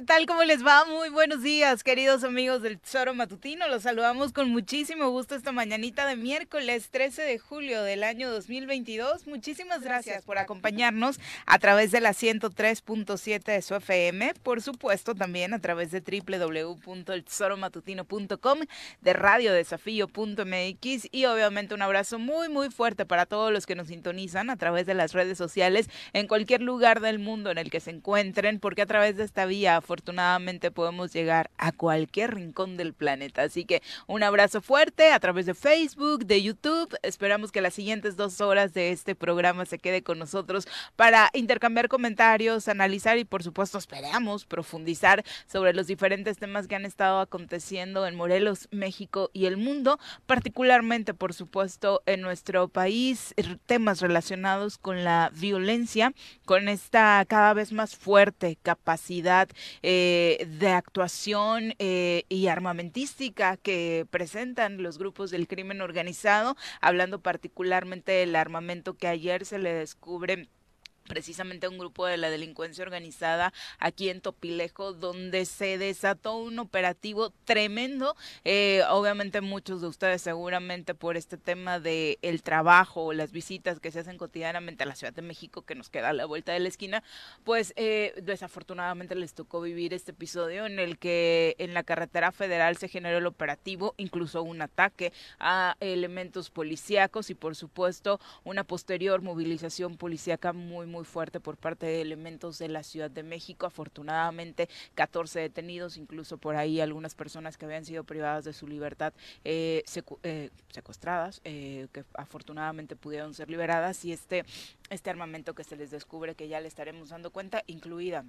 ¿qué tal? ¿Cómo les va? Muy buenos días, queridos amigos del Tesoro Matutino. Los saludamos con muchísimo gusto esta mañanita de miércoles 13 de julio del año 2022. Muchísimas gracias por acompañarnos a través de la 103.7 de su FM, por supuesto también a través de www.eltesoromatutino.com, de radiodesafío.mx y obviamente un abrazo muy muy fuerte para todos los que nos sintonizan a través de las redes sociales en cualquier lugar del mundo en el que se encuentren, porque a través de esta vía afortunadamente podemos llegar a cualquier rincón del planeta. Así que un abrazo fuerte a través de Facebook, de YouTube. Esperamos que las siguientes dos horas de este programa se quede con nosotros para intercambiar comentarios, analizar y por supuesto esperamos profundizar sobre los diferentes temas que han estado aconteciendo en Morelos, México y el mundo, particularmente por supuesto en nuestro país, temas relacionados con la violencia, con esta cada vez más fuerte capacidad eh, de actuación eh, y armamentística que presentan los grupos del crimen organizado, hablando particularmente del armamento que ayer se le descubre precisamente un grupo de la delincuencia organizada aquí en Topilejo, donde se desató un operativo tremendo. Eh, obviamente muchos de ustedes seguramente por este tema de el trabajo o las visitas que se hacen cotidianamente a la Ciudad de México, que nos queda a la vuelta de la esquina, pues eh, desafortunadamente les tocó vivir este episodio en el que en la carretera federal se generó el operativo, incluso un ataque a elementos policíacos y por supuesto una posterior movilización policíaca muy, muy fuerte por parte de elementos de la Ciudad de México. Afortunadamente, 14 detenidos, incluso por ahí algunas personas que habían sido privadas de su libertad eh, eh, secuestradas, eh, que afortunadamente pudieron ser liberadas y este, este armamento que se les descubre que ya le estaremos dando cuenta, incluida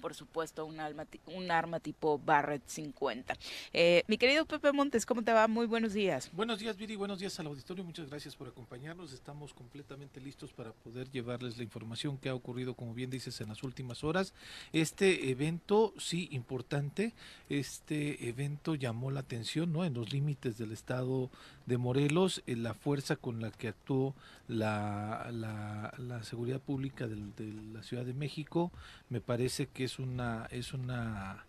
por supuesto, un, un arma tipo Barrett 50. Eh, mi querido Pepe Montes, ¿cómo te va? Muy buenos días. Buenos días, Viri, buenos días al auditorio. Muchas gracias por acompañarnos. Estamos completamente listos para poder llevarles la información que ha ocurrido, como bien dices, en las últimas horas. Este evento, sí, importante. Este evento llamó la atención, ¿no? En los límites del estado de Morelos, en la fuerza con la que actuó la, la, seguridad pública de la Ciudad de México, me parece que es una, es una,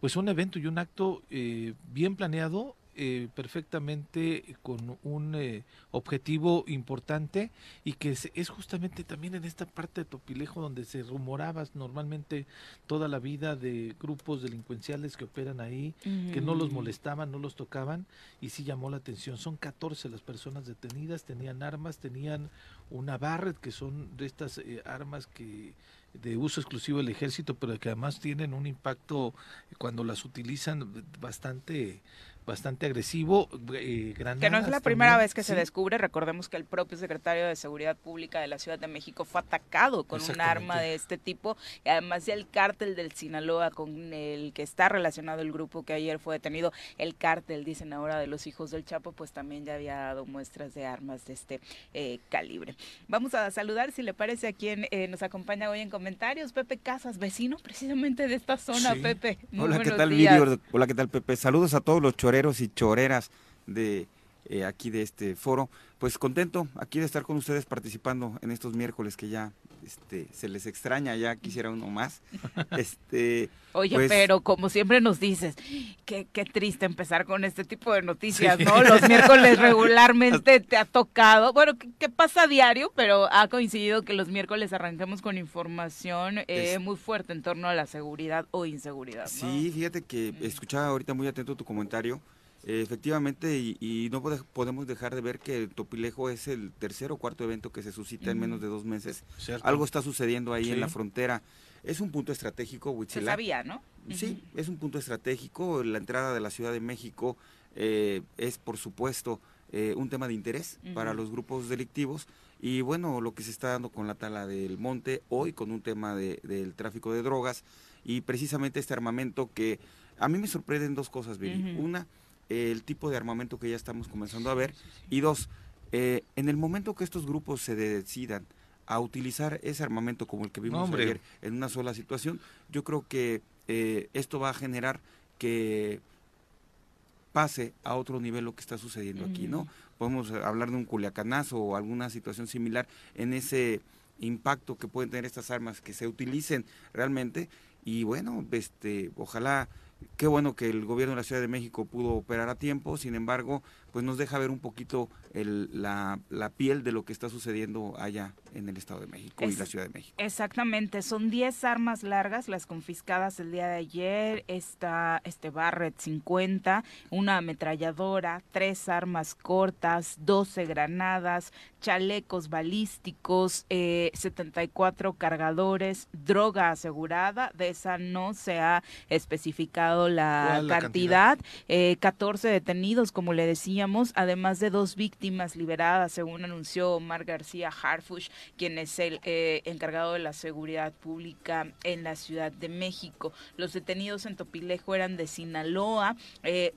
pues un evento y un acto eh, bien planeado, eh, perfectamente con un eh, objetivo importante y que es, justamente también en esta parte de Topilejo donde se rumoraba normalmente toda la vida de grupos delincuenciales que operan ahí, que no los molestaban, no los tocaban y sí llamó la atención. Son 14 las personas detenidas, tenían armas, tenían una Barrett, que son de estas armas que de uso exclusivo del ejército, pero que además tienen un impacto cuando las utilizan bastante bastante agresivo. Eh, que no es la primera vez que se descubre. Recordemos que el propio secretario de Seguridad Pública de la Ciudad de México fue atacado con un arma de este tipo. Y además el cártel del Sinaloa con el que está relacionado el grupo que ayer fue detenido, el cártel, dicen ahora, de los hijos del Chapo, pues también ya había dado muestras de armas de este eh, calibre. Vamos a saludar, si le parece, a quien eh, nos acompaña hoy en comentarios. Pepe Casas, vecino precisamente de esta zona, Pepe. Hola, ¿qué tal, Hola, ¿qué tal, Pepe? Saludos a todos los choreros y choreras de eh, aquí de este foro. Pues contento aquí de estar con ustedes participando en estos miércoles que ya este, se les extraña, ya quisiera uno más. Este, Oye, pues pero como siempre nos dices, qué, qué triste empezar con este tipo de noticias, ¿no? Los miércoles regularmente te ha tocado, bueno, que, pasa a diario, pero ha coincidido que los miércoles arranquemos con información eh, muy fuerte en torno a la seguridad o inseguridad. Sí, fíjate que escuchaba ahorita muy atento tu comentario efectivamente, y, no podemos dejar de ver que Topilejo es el tercer o cuarto evento que se suscita en menos de dos meses. Algo está sucediendo ahí en la frontera. Es un punto estratégico, Huitzilá. Se sabía, ¿no? Sí, es un punto estratégico. La entrada de la Ciudad de México eh, es, por supuesto, eh, un tema de interés para los grupos delictivos. Y bueno, lo que se está dando con la tala del monte, hoy con un tema de, del tráfico de drogas y precisamente este armamento que a mí me sorprenden dos cosas, Billy. Una, el tipo de armamento que ya estamos comenzando a ver. Y dos, eh, en el momento que estos grupos se decidan a utilizar ese armamento como el que vimos ayer en una sola situación, yo creo que eh, esto va a generar que pase a otro nivel lo que está sucediendo aquí, ¿no? Podemos hablar de un culiacanazo o alguna situación similar en ese impacto que pueden tener estas armas que se utilicen realmente y bueno, este, ojalá qué bueno que el gobierno de la Ciudad de México pudo operar a tiempo, sin embargo, pues nos deja ver un poquito la, piel de lo que está sucediendo allá en el Estado de México y la Ciudad de México. Exactamente, son 10 armas largas las confiscadas el día de ayer, esta, este Barrett 50, una ametralladora, tres armas cortas, 12 granadas, chalecos balísticos, 74 eh, cargadores, droga asegurada, de esa no se ha especificado la, cantidad, 14 eh, detenidos, como le decíamos, además de dos víctimas liberadas, según anunció Omar García Harfush, quien es el eh, encargado de la seguridad pública en la Ciudad de México. Los detenidos en Topilejo eran de Sinaloa.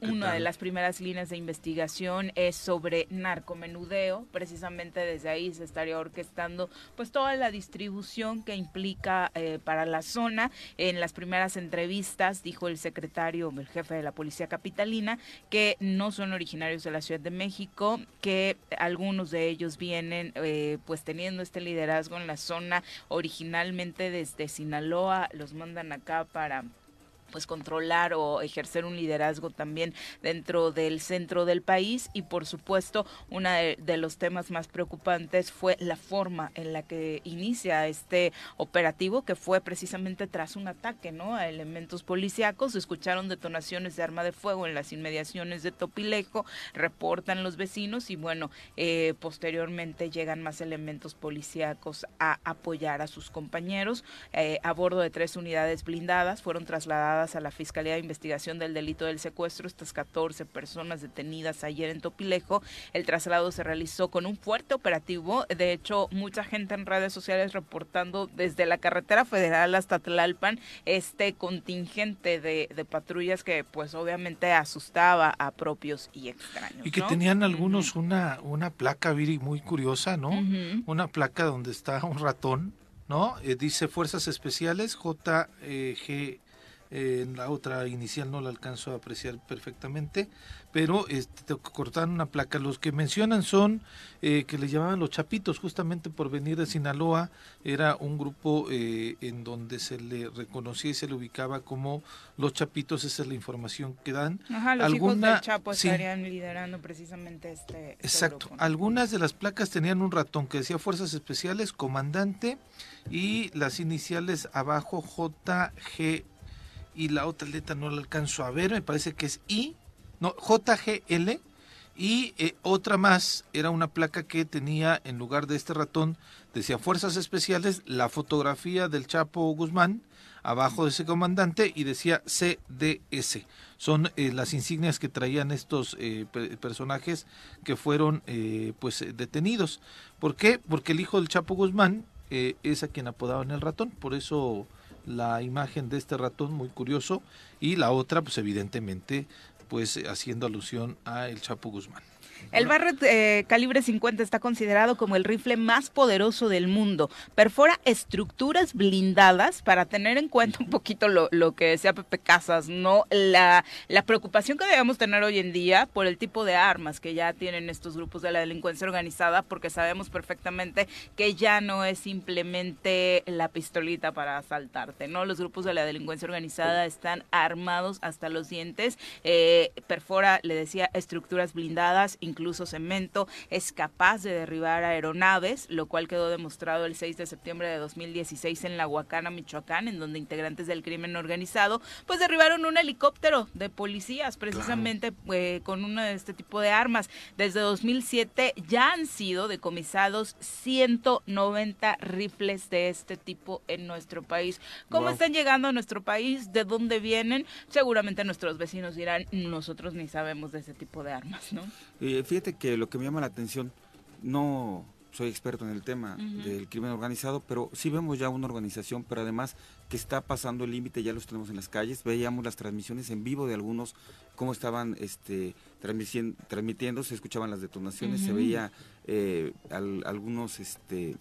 una de las primeras líneas de investigación es sobre narcomenudeo, precisamente desde ahí se estaría orquestando pues toda la distribución que implica eh, para la zona. En las primeras entrevistas dijo el secretario, el jefe de la policía capitalina, que no son originarios de la Ciudad de México, que algunos de ellos vienen eh, pues teniendo este liderazgo en la zona originalmente desde Sinaloa, los mandan acá para pues controlar o ejercer un liderazgo también dentro del centro del país. Y por supuesto uno de, los temas más preocupantes fue la forma en la que inicia este operativo que fue precisamente tras un ataque no a elementos policíacos. Escucharon detonaciones de arma de fuego en las inmediaciones de Topilejo reportan los vecinos y bueno eh, posteriormente llegan más elementos policíacos a apoyar a sus compañeros. Eh, a bordo de tres unidades blindadas fueron trasladadas a la Fiscalía de Investigación del Delito del Secuestro, estas 14 personas detenidas ayer en Topilejo. El traslado se realizó con un fuerte operativo. De hecho, mucha gente en redes sociales reportando desde la carretera federal hasta Tlalpan este contingente de, patrullas que pues obviamente asustaba a propios y extraños. Y que tenían algunos una, una placa, Viri, muy curiosa, ¿no? Una placa donde está un ratón, ¿no? Eh, dice Fuerzas Especiales, JG en la otra inicial no la alcanzo a apreciar perfectamente, pero este, tengo que cortar una placa. Los que mencionan son eh, que le llamaban los Chapitos, justamente por venir de Sinaloa, era un grupo eh, en donde se le reconocía y se le ubicaba como los Chapitos, esa es la información que dan. Ajá, los hijos del Chapo estarían liderando precisamente este, este Exacto, algunas de las placas tenían un ratón que decía Fuerzas Especiales, Comandante, y las iniciales abajo JG y la otra letra no la alcanzo a ver, me parece que es I, no, JGL, y eh, otra más era una placa que tenía en lugar de este ratón, decía Fuerzas Especiales, la fotografía del Chapo Guzmán, abajo de ese comandante, y decía CDS. Son eh, las insignias que traían estos eh, personajes que fueron pues detenidos. ¿Por qué? Porque el hijo del Chapo Guzmán es a quien apodaban el ratón, por eso la imagen de este ratón muy curioso y la otra pues evidentemente pues haciendo alusión a el Chapo Guzmán. El Barrett eh, calibre 50 está considerado como el rifle más poderoso del mundo. Perfora estructuras blindadas para tener en cuenta un poquito lo, que decía Pepe Casas, ¿no? La, la preocupación que debemos tener hoy en día por el tipo de armas que ya tienen estos grupos de la delincuencia organizada, porque sabemos perfectamente que ya no es simplemente la pistolita para asaltarte, ¿no? Los grupos de la delincuencia organizada están armados hasta los dientes. Eh, perfora, le decía, estructuras blindadas, incluso cemento, es capaz de derribar aeronaves, lo cual quedó demostrado el 6 de septiembre de 2016 en La Huacana, Michoacán, en donde integrantes del crimen organizado pues derribaron un helicóptero de policías precisamente eh, con uno de este tipo de armas. Desde 2007 ya han sido decomisados 190 rifles de este tipo en nuestro país. ¿Cómo están llegando a nuestro país? ¿De dónde vienen? Seguramente nuestros vecinos dirán, nosotros ni sabemos de ese tipo de armas, ¿no? Fíjate que lo que me llama la atención, no soy experto en el tema del crimen organizado, pero sí vemos ya una organización, pero además que está pasando el límite, ya los tenemos en las calles, veíamos las transmisiones en vivo de algunos, cómo estaban este, transmitiendo, se escuchaban las detonaciones, se veía eh, algunos este,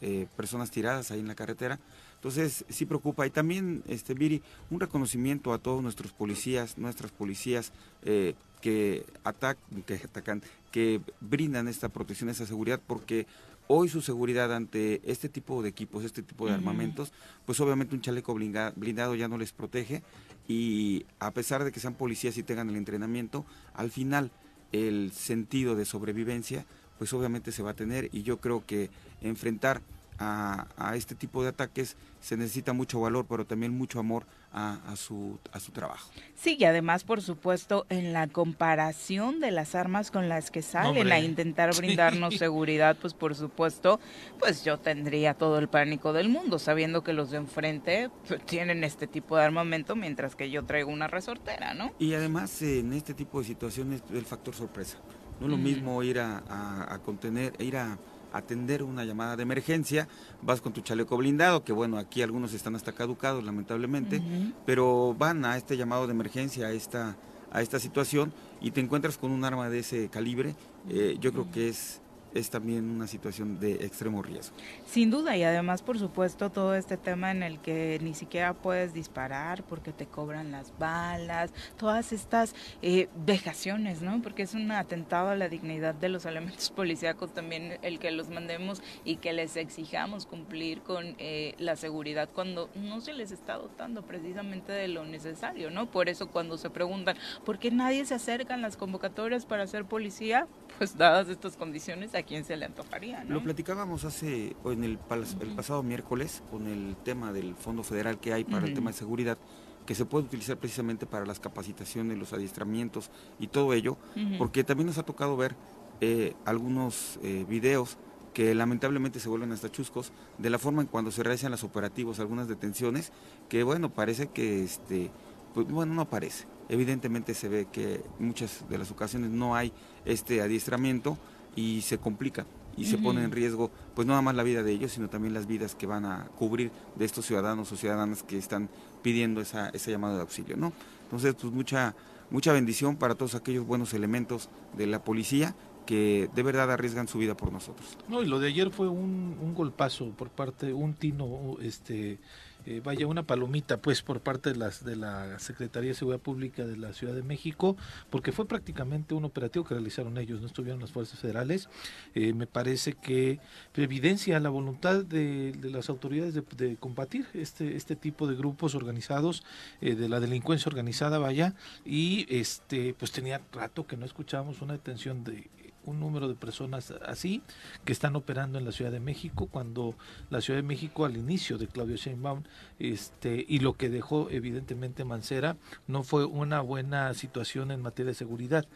eh, personas tiradas ahí en la carretera. Entonces, sí preocupa. Y también, este, Viri, un reconocimiento a todos nuestros policías, nuestras policías, eh, que, atacan, que atacan, que brindan esta protección, esta seguridad, porque hoy su seguridad ante este tipo de equipos, este tipo de armamentos, pues obviamente un chaleco blindado ya no les protege. Y a pesar de que sean policías y tengan el entrenamiento, al final el sentido de sobrevivencia pues obviamente se va a tener. Y yo creo que enfrentar a, este tipo de ataques se necesita mucho valor, pero también mucho amor a, su, a su trabajo. Sí, y además, por supuesto, en la comparación de las armas con las que salen a intentar brindarnos seguridad, pues por supuesto, pues yo tendría todo el pánico del mundo, sabiendo que los de enfrente pues, tienen este tipo de armamento, mientras que yo traigo una resortera, ¿no? Y además, en este tipo de situaciones, el factor sorpresa. No es lo mismo ir a, a, contener, ir a atender una llamada de emergencia, vas con tu chaleco blindado, que bueno, aquí algunos están hasta caducados lamentablemente, pero van a este llamado de emergencia, a esta, a esta situación y te encuentras con un arma de ese calibre, eh, yo creo que es es también una situación de extremo riesgo. Sin duda, y además, por supuesto, todo este tema en el que ni siquiera puedes disparar porque te cobran las balas, todas estas eh, vejaciones, ¿no? Porque es un atentado a la dignidad de los elementos policíacos también el que los mandemos y que les exijamos cumplir con eh, la seguridad cuando no se les está dotando precisamente de lo necesario, ¿no? Por eso cuando se preguntan, ¿por qué nadie se acerca en las convocatorias para ser policía? Pues dadas estas condiciones, a quién se le antojaría. Lo platicábamos hace, en el, el, pasado miércoles, con el tema del Fondo Federal que hay para el tema de seguridad, que se puede utilizar precisamente para las capacitaciones, los adiestramientos y todo ello, porque también nos ha tocado ver eh, algunos eh, videos que lamentablemente se vuelven hasta chuscos de la forma en cuando se realizan los operativos, algunas detenciones, que bueno, parece que este, pues, bueno, no parece. Evidentemente se ve que muchas de las ocasiones no hay este adiestramiento y se complica y se pone en riesgo pues no nada más la vida de ellos, sino también las vidas que van a cubrir de estos ciudadanos o ciudadanas que están pidiendo esa, esa llamada de auxilio, ¿no? Entonces, pues mucha, mucha bendición para todos aquellos buenos elementos de la policía que de verdad arriesgan su vida por nosotros. No, y lo de ayer fue un, un golpazo por parte, un tino, este eh, vaya una palomita pues por parte de las de la Secretaría de Seguridad Pública de la Ciudad de México porque fue prácticamente un operativo que realizaron ellos no estuvieron las fuerzas federales. Eh, me parece que evidencia la voluntad de, las autoridades de, combatir este este tipo de grupos organizados eh, de la delincuencia organizada vaya y este pues tenía rato que no escuchábamos una detención de un número de personas así que están operando en la Ciudad de México cuando la Ciudad de México al inicio de Claudio Sheinbaum este y lo que dejó evidentemente Mancera no fue una buena situación en materia de seguridad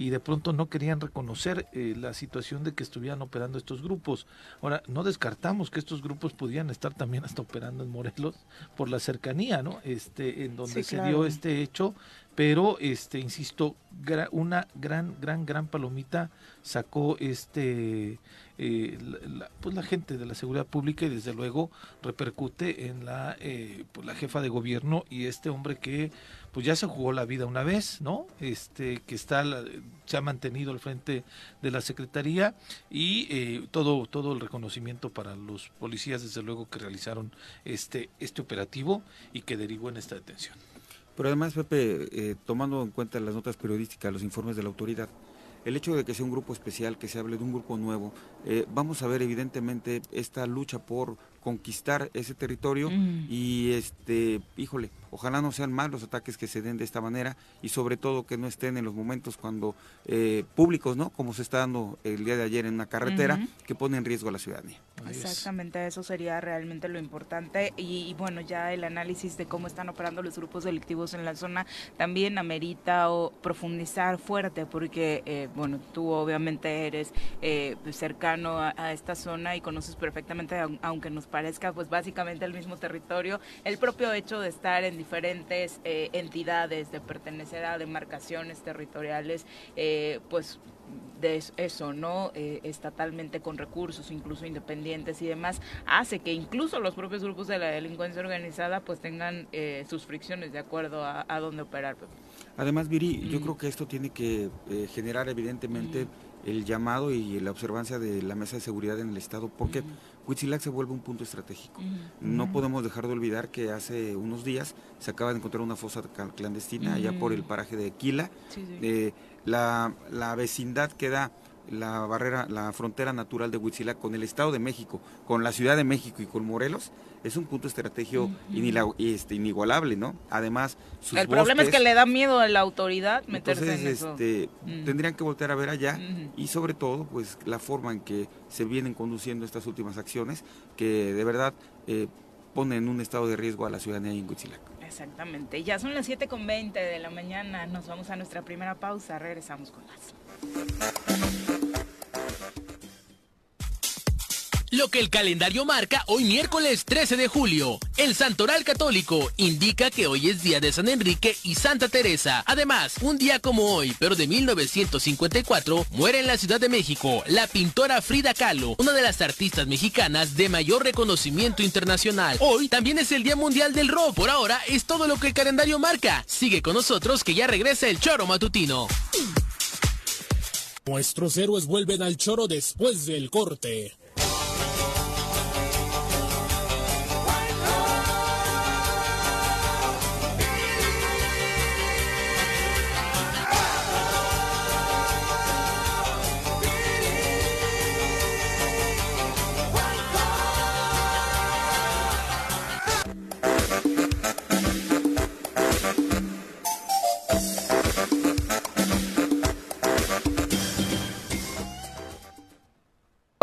y de pronto no querían reconocer eh, la situación de que estuvieran operando estos grupos. Ahora, no descartamos que estos grupos pudieran estar también hasta operando en Morelos por la cercanía, ¿no? Este, en donde se dio este hecho, pero este, insisto, una gran, gran, gran palomita sacó este eh, la, pues la gente de la seguridad pública y desde luego repercute en la eh, pues la jefa de gobierno y este hombre que pues ya se jugó la vida una vez no este que está se ha mantenido al frente de la secretaría y eh, todo todo el reconocimiento para los policías desde luego que realizaron este este operativo y que derivó en esta detención pero además Pepe tomando en cuenta las notas periodísticas los informes de la autoridad el hecho de que sea un grupo especial, que se hable de un grupo nuevo, eh, vamos a ver evidentemente esta lucha por conquistar ese territorio y este, híjole, ojalá no sean más los ataques que se den de esta manera y sobre todo que no estén en los momentos cuando eh, públicos, ¿no? Como se está dando el día de ayer en una carretera que pone en riesgo a la ciudadanía. Exactamente, eso sería realmente lo importante y, bueno, ya el análisis de cómo están operando los grupos delictivos en la zona también amerita o profundizar fuerte porque, eh, bueno, tú obviamente eres eh, cercano a, a, esta zona y conoces perfectamente, aunque nos parezca pues básicamente el mismo territorio, el propio hecho de estar en diferentes eh, entidades, de pertenecer a demarcaciones territoriales, eh, pues de eso, ¿no? Eh, estatalmente con recursos, incluso independientes y demás, hace que incluso los propios grupos de la delincuencia organizada pues tengan sus fricciones de acuerdo a, a dónde operar. Además, Viri, yo mm. creo que esto tiene que generar evidentemente mm. el llamado y la observancia de la mesa de seguridad en el Estado, porque Huitzilac se vuelve un punto estratégico. No podemos dejar de olvidar que hace unos días se acaba de encontrar una fosa clandestina allá por el paraje de Quila. Eh, la, la, vecindad queda la barrera, la frontera natural de Huitzilac con el Estado de México, con la Ciudad de México y con Morelos, es un punto estratégico este, inigualable, ¿no? Además, sus El problema es que le da miedo a la autoridad meterse en eso. Este, Tendrían que voltear a ver allá y sobre todo, pues, la forma en que se vienen conduciendo estas últimas acciones, que de verdad eh, ponen en un estado de riesgo a la ciudadanía en Huitzilac. Exactamente. Ya son las 7.20 de la mañana. Nos vamos a nuestra primera pausa. Regresamos con más. Lo que el calendario marca hoy miércoles 13 de julio. El Santoral Católico indica que hoy es día de San Enrique y Santa Teresa. Además, un día como hoy, pero de 1954, muere en la Ciudad de México la pintora Frida Kahlo, una de las artistas mexicanas de mayor reconocimiento internacional. Hoy también es el Día Mundial del Rock. Por ahora es todo lo que el calendario marca. Sigue con nosotros que ya regresa el choro matutino. Nuestros héroes vuelven al choro después del corte.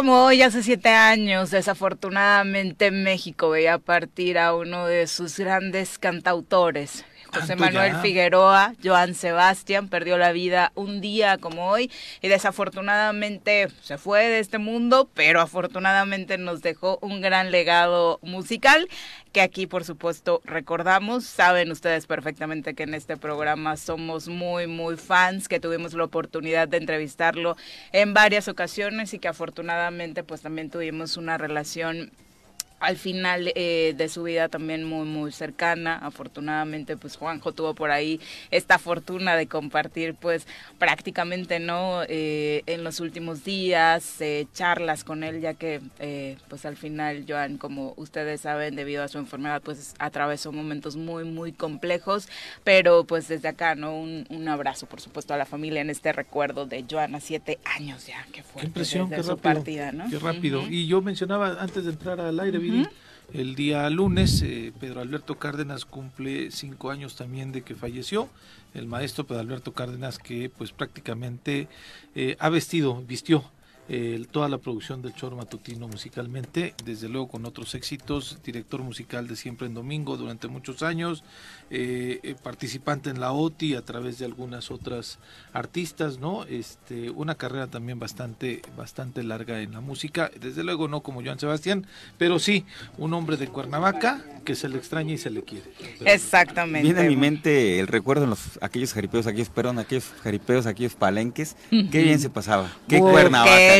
Hoy, hace siete años, desafortunadamente México veía partir a uno de sus grandes cantautores, José Manuel Figueroa, Joan Sebastián, perdió la vida un día como hoy y desafortunadamente se fue de este mundo, pero afortunadamente nos dejó un gran legado musical que aquí por supuesto recordamos. Saben ustedes perfectamente que en este programa somos muy, muy fans, que tuvimos la oportunidad de entrevistarlo en varias ocasiones y que afortunadamente pues también tuvimos una relación al final eh, de su vida también muy muy cercana. Afortunadamente pues Juanjo tuvo por ahí esta fortuna de compartir pues prácticamente no eh, en los últimos días eh, charlas con él ya que pues al final Joan como ustedes saben debido a su enfermedad pues atravesó momentos muy muy complejos. Pero pues desde acá no un, un abrazo por supuesto a la familia en este recuerdo de Joan a siete años ya. Que fue qué impresión qué rápido, partida ¿no? qué rápido. Y yo mencionaba antes de entrar al aire el día lunes, eh, Pedro Alberto Cárdenas cumple cinco años también de que falleció. El maestro Pedro Alberto Cárdenas que pues prácticamente eh, ha vestido, vistió toda la producción del Choro Matutino musicalmente, desde luego con otros éxitos, director musical de Siempre en Domingo durante muchos años, eh, eh, participante en la OTI a través de algunas otras artistas, ¿no? Este, una carrera también bastante, bastante larga en la música, desde luego no como Joan Sebastián, pero sí un hombre de Cuernavaca que se le extraña y se le quiere. Exactamente. Viene a mi mente el recuerdo en los, aquellos jaripeos, aquellos, perdón, aquellos jaripeos, aquellos palenques, qué bien se pasaba, qué Cuernavaca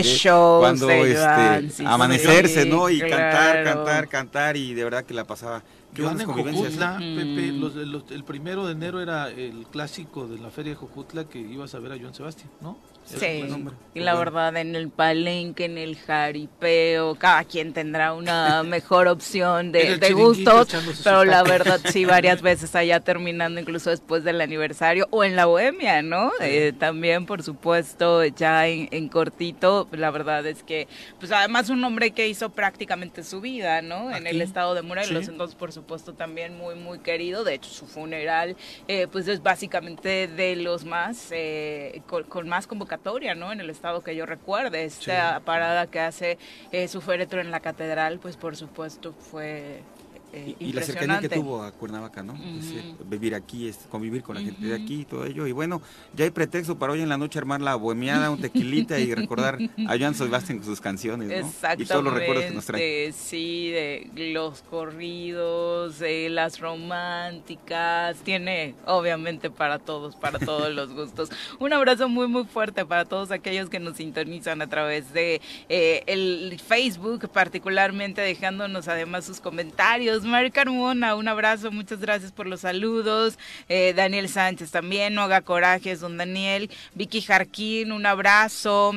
cuando este, amanecerse, ¿no? Y cantar, cantar, cantar y de verdad que la pasaba. Joan en Jojutla, Pepe, mm. el primero de enero era el clásico de la feria de Jojutla que ibas a ver a Joan Sebastián, ¿no? Sí, y la verdad en el palenque, en el jaripeo, cada quien tendrá una mejor opción de, de gustos, pero la verdad sí, varias veces allá terminando incluso después del aniversario o en la bohemia, ¿no? Eh, también, por supuesto, ya en, cortito, la verdad es que, pues además un hombre que hizo prácticamente su vida, ¿no? En el estado de Morelos, entonces por supuesto también muy, muy querido, de hecho su funeral, eh, pues es básicamente de los más, eh, con, más convocatorias ¿no? En el estado que yo recuerde, esta parada que hace eh, su féretro en la catedral, pues por supuesto fue eh, y, la cercanía que tuvo a Cuernavaca, ¿no? vivir aquí, convivir con la gente de aquí y todo ello. Y bueno, ya hay pretexto para hoy en la noche armar la bohemiada, un tequilita y recordar a Joan Sebastián con sus canciones, ¿no? Exactamente. Y todos los recuerdos que nos trae. Sí, de los corridos, de las románticas, tiene obviamente para todos, para todos los gustos. Un abrazo muy, muy fuerte para todos aquellos que nos sintonizan a través de eh, el Facebook, particularmente dejándonos además sus comentarios Mari Carmona, un abrazo, muchas gracias por los saludos. Eh, Daniel Sánchez también, no haga corajes, don Daniel. Vicky Jarquín, un abrazo.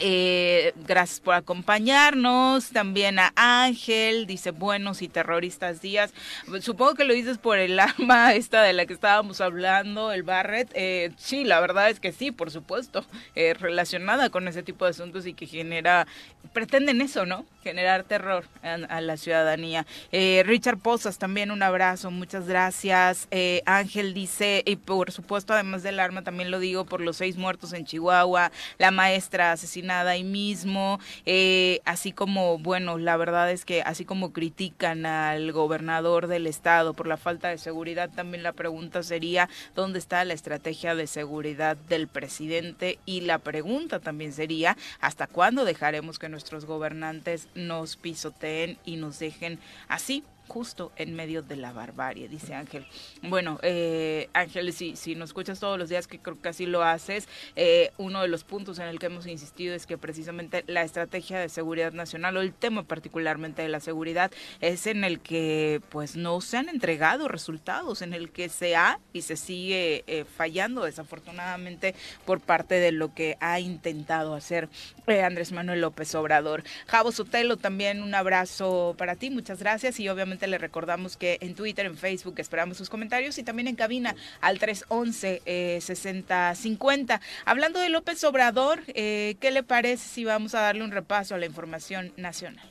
Eh, gracias por acompañarnos. También a Ángel, dice buenos y terroristas días. Supongo que lo dices por el arma esta de la que estábamos hablando, el Barrett. Eh, sí, la verdad es que sí, por supuesto, eh, relacionada con ese tipo de asuntos y que genera, pretenden eso, ¿no? Generar terror a, la ciudadanía. Eh, Richard Posas, también un abrazo, muchas gracias. Ángel dice, y por supuesto, además del arma, también lo digo por los seis muertos en Chihuahua, la maestra asesinada nada ahí mismo, eh, así como, bueno, la verdad es que así como critican al gobernador del estado por la falta de seguridad, también la pregunta sería, ¿dónde está la estrategia de seguridad del presidente? Y la pregunta también sería, ¿hasta cuándo dejaremos que nuestros gobernantes nos pisoteen y nos dejen así? Justo en medio de la barbarie, dice Ángel. Bueno, eh, Ángel, si, si nos escuchas todos los días, que creo que así lo haces, eh, uno de los puntos en el que hemos insistido es que precisamente la estrategia de seguridad nacional o el tema particularmente de la seguridad es en el que pues no se han entregado resultados, en el que se ha y se sigue eh, fallando desafortunadamente por parte de lo que ha intentado hacer Andrés Manuel López Obrador. Javo Sotelo, también un abrazo para ti, muchas gracias y obviamente le recordamos que en Twitter, en Facebook esperamos sus comentarios y también en cabina al 311-6050. Eh, Hablando de López Obrador, eh, ¿qué le parece si vamos a darle un repaso a la información nacional?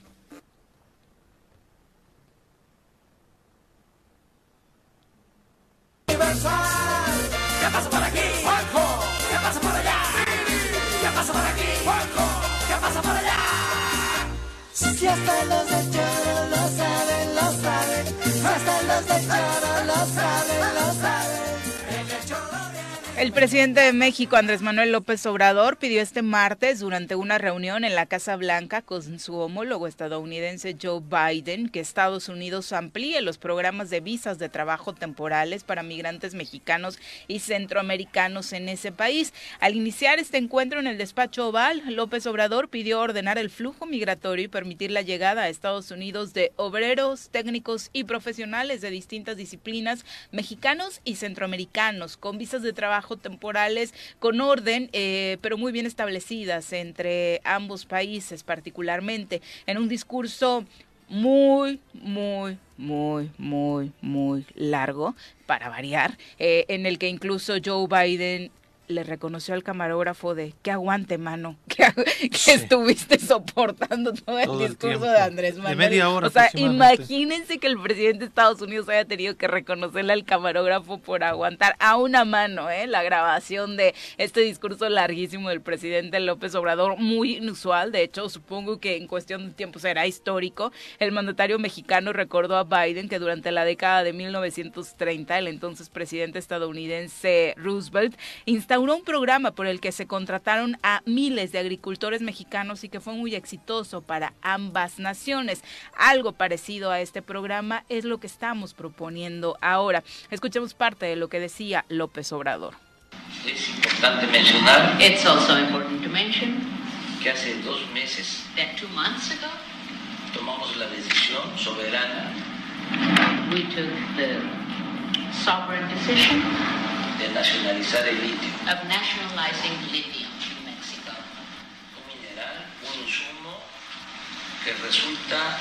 ¿Qué pasa por aquí? ¿Qué pasa por allá? ¿Qué pasa por aquí? ¿Qué pasa por allá? Si hasta los saben, lo saben. Hasta los de lo saben, lo saben. El presidente de México, Andrés Manuel López Obrador, pidió este martes durante una reunión en la Casa Blanca con su homólogo estadounidense Joe Biden que Estados Unidos amplíe los programas de visas de trabajo temporales para migrantes mexicanos y centroamericanos en ese país. Al iniciar este encuentro en el despacho oval, López Obrador pidió ordenar el flujo migratorio y permitir la llegada a Estados Unidos de obreros, técnicos y profesionales de distintas disciplinas mexicanos y centroamericanos con visas de trabajo temporales con orden, eh, pero muy bien establecidas entre ambos países particularmente, en un discurso muy, muy, muy, muy, muy largo, para variar, eh, en el que incluso Joe Biden le reconoció al camarógrafo de que aguante mano, que, estuviste soportando todo el discurso de Andrés Manuel. De media hora o sea, imagínense que el presidente de Estados Unidos haya tenido que reconocerle al camarógrafo por aguantar a una mano ¿eh? la grabación de este discurso larguísimo del presidente López Obrador, muy inusual, de hecho supongo que en cuestión de tiempo será histórico. El mandatario mexicano recordó a Biden que durante la década de 1930 el entonces presidente estadounidense Roosevelt instauró un programa por el que se contrataron a miles de agricultores mexicanos y que fue muy exitoso para ambas naciones. Algo parecido a este programa es lo que estamos proponiendo ahora. Escuchemos parte de lo que decía López Obrador. Es importante mencionar It's also important to mention que hace dos meses that two months ago tomamos la decisión soberana we took the sovereign decision de nacionalizar el litio. Of nationalizing lithium in Mexico. Un mineral, un insumo que resulta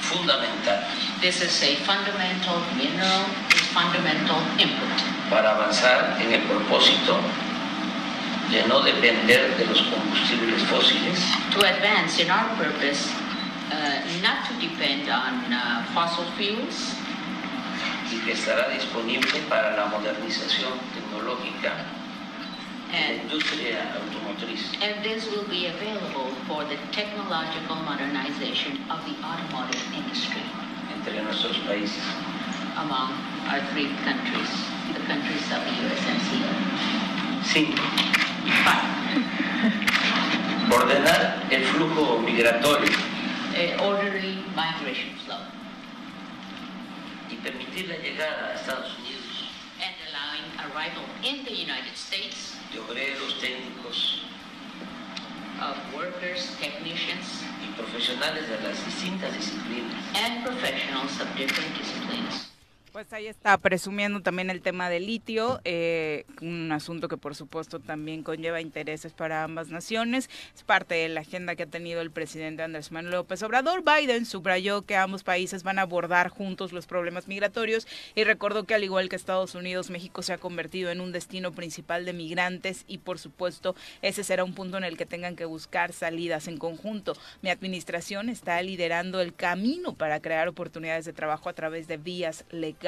fundamental. This is a fundamental mineral, is fundamental input. Para avanzar en el propósito de no depender de los combustibles fósiles. To advance in our purpose, uh, not to depend on uh, fossil fuels que estará disponible para la modernización tecnológica de la industria automotriz. And this will be available for the technological modernization of the automotive industry. Entre nuestros países. Among our three countries, the countries of the USMCA. Cinco. Ordenar el flujo migratorio. Uh, orderly migration flow permitir la llegada a Estados Unidos. And allowing arrival in the United States de obreros técnicos of workers, technicians y profesionales de las distintas disciplinas. and professionals of different disciplines Pues ahí está presumiendo también el tema del litio, eh, un asunto que por supuesto también conlleva intereses para ambas naciones. Es parte de la agenda que ha tenido el presidente Andrés Manuel López Obrador. Biden subrayó que ambos países van a abordar juntos los problemas migratorios y recordó que al igual que Estados Unidos, México se ha convertido en un destino principal de migrantes y por supuesto ese será un punto en el que tengan que buscar salidas en conjunto. Mi administración está liderando el camino para crear oportunidades de trabajo a través de vías legales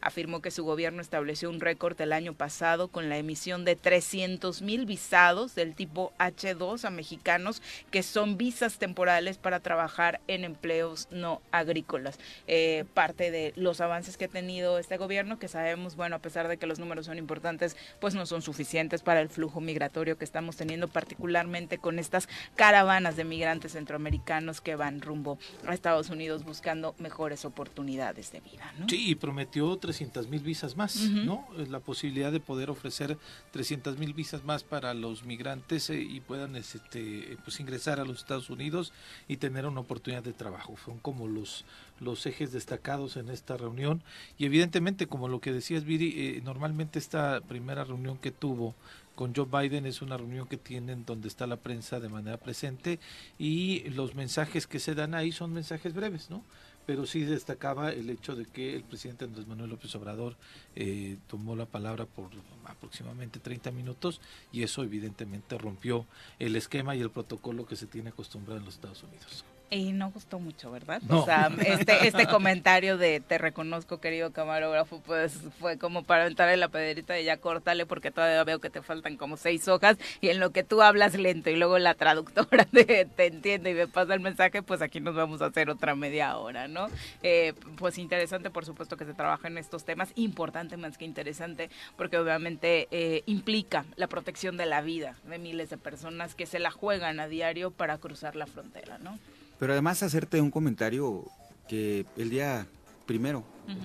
Afirmó que su gobierno estableció un récord el año pasado con la emisión de 300 mil visados del tipo H2 a mexicanos que son visas temporales para trabajar en empleos no agrícolas. Eh, parte de los avances que ha tenido este gobierno, que sabemos, bueno, a pesar de que los números son importantes, pues no son suficientes para el flujo migratorio que estamos teniendo, particularmente con estas caravanas de migrantes centroamericanos que van rumbo a Estados Unidos buscando mejores oportunidades de vida. Sí, prometió 300 mil visas más, ¿no? La posibilidad de poder ofrecer 300 mil visas más para los migrantes eh, y puedan este, pues ingresar a los Estados Unidos y tener una oportunidad de trabajo. Son como los, los ejes destacados en esta reunión y evidentemente, como lo que decías, Viri, eh, normalmente esta primera reunión que tuvo con Joe Biden es una reunión que tienen donde está la prensa de manera presente y los mensajes que se dan ahí son mensajes breves, ¿no? Pero sí destacaba el hecho de que el presidente Andrés Manuel López Obrador eh, tomó la palabra por aproximadamente 30 minutos y eso evidentemente rompió el esquema y el protocolo que se tiene acostumbrado en los Estados Unidos. Y no gustó mucho, ¿verdad? O sea, este, este comentario de te reconozco, querido camarógrafo, pues fue como para entrar en la pedrita y ya córtale porque todavía veo que te faltan como seis hojas y en lo que tú hablas lento y luego la traductora te, te entiende y me pasa el mensaje, pues aquí nos vamos a hacer otra media hora, ¿no? Eh, pues interesante, por supuesto, que se trabaja en estos temas, importante más que interesante, porque obviamente eh, implica la protección de la vida de miles de personas que se la juegan a diario para cruzar la frontera, ¿no? Pero además hacerte un comentario que el día primero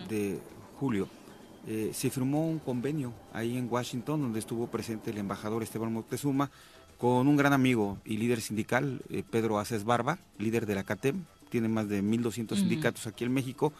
de julio eh, se firmó un convenio ahí en Washington donde estuvo presente el embajador Esteban Moctezuma con un gran amigo y líder sindical, eh, Pedro Aces Barba, líder de la CATEM, tiene más de 1.200 sindicatos aquí en México,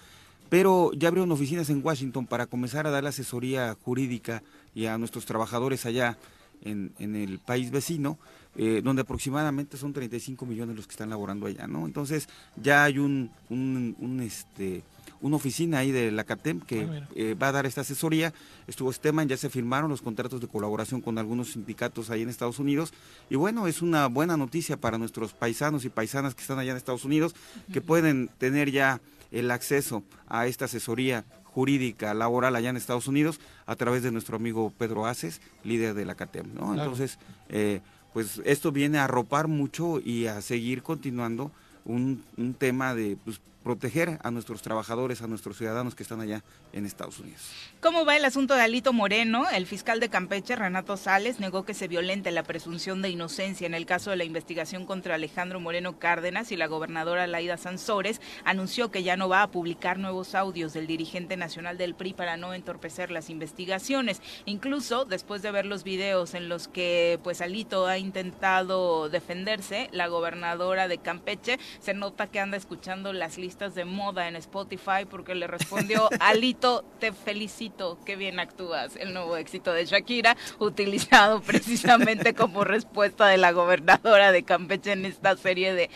pero ya abrieron oficinas en Washington para comenzar a dar asesoría jurídica y a nuestros trabajadores allá en, en el país vecino eh, donde aproximadamente son 35 millones los que están laborando allá, ¿no? Entonces ya hay un, un, este, una oficina ahí de la CATEM que ah, eh, va a dar esta asesoría. Estuvo Esteban, ya se firmaron los contratos de colaboración con algunos sindicatos ahí en Estados Unidos. Y bueno, es una buena noticia para nuestros paisanos y paisanas que están allá en Estados Unidos, que pueden tener ya el acceso a esta asesoría jurídica laboral allá en Estados Unidos a través de nuestro amigo Pedro Aces, líder de la CATEM, ¿no? Entonces, eh, pues esto viene a arropar mucho y a seguir continuando un, un tema de pues, proteger a nuestros trabajadores, a nuestros ciudadanos que están allá en Estados Unidos. ¿Cómo va el asunto de Alito Moreno? El fiscal de Campeche, Renato Sales, negó que se violente la presunción de inocencia en el caso de la investigación contra Alejandro Moreno Cárdenas y la gobernadora Laida Sansores anunció que ya no va a publicar nuevos audios del dirigente nacional del PRI para no entorpecer las investigaciones. Incluso después de ver los videos en los que pues Alito ha intentado defenderse, la gobernadora de Campeche se nota que anda escuchando las listas de moda en Spotify porque le respondió, Alito, te felicito, qué bien actúas, el nuevo éxito de Shakira, utilizado precisamente como respuesta de la gobernadora de Campeche en esta serie de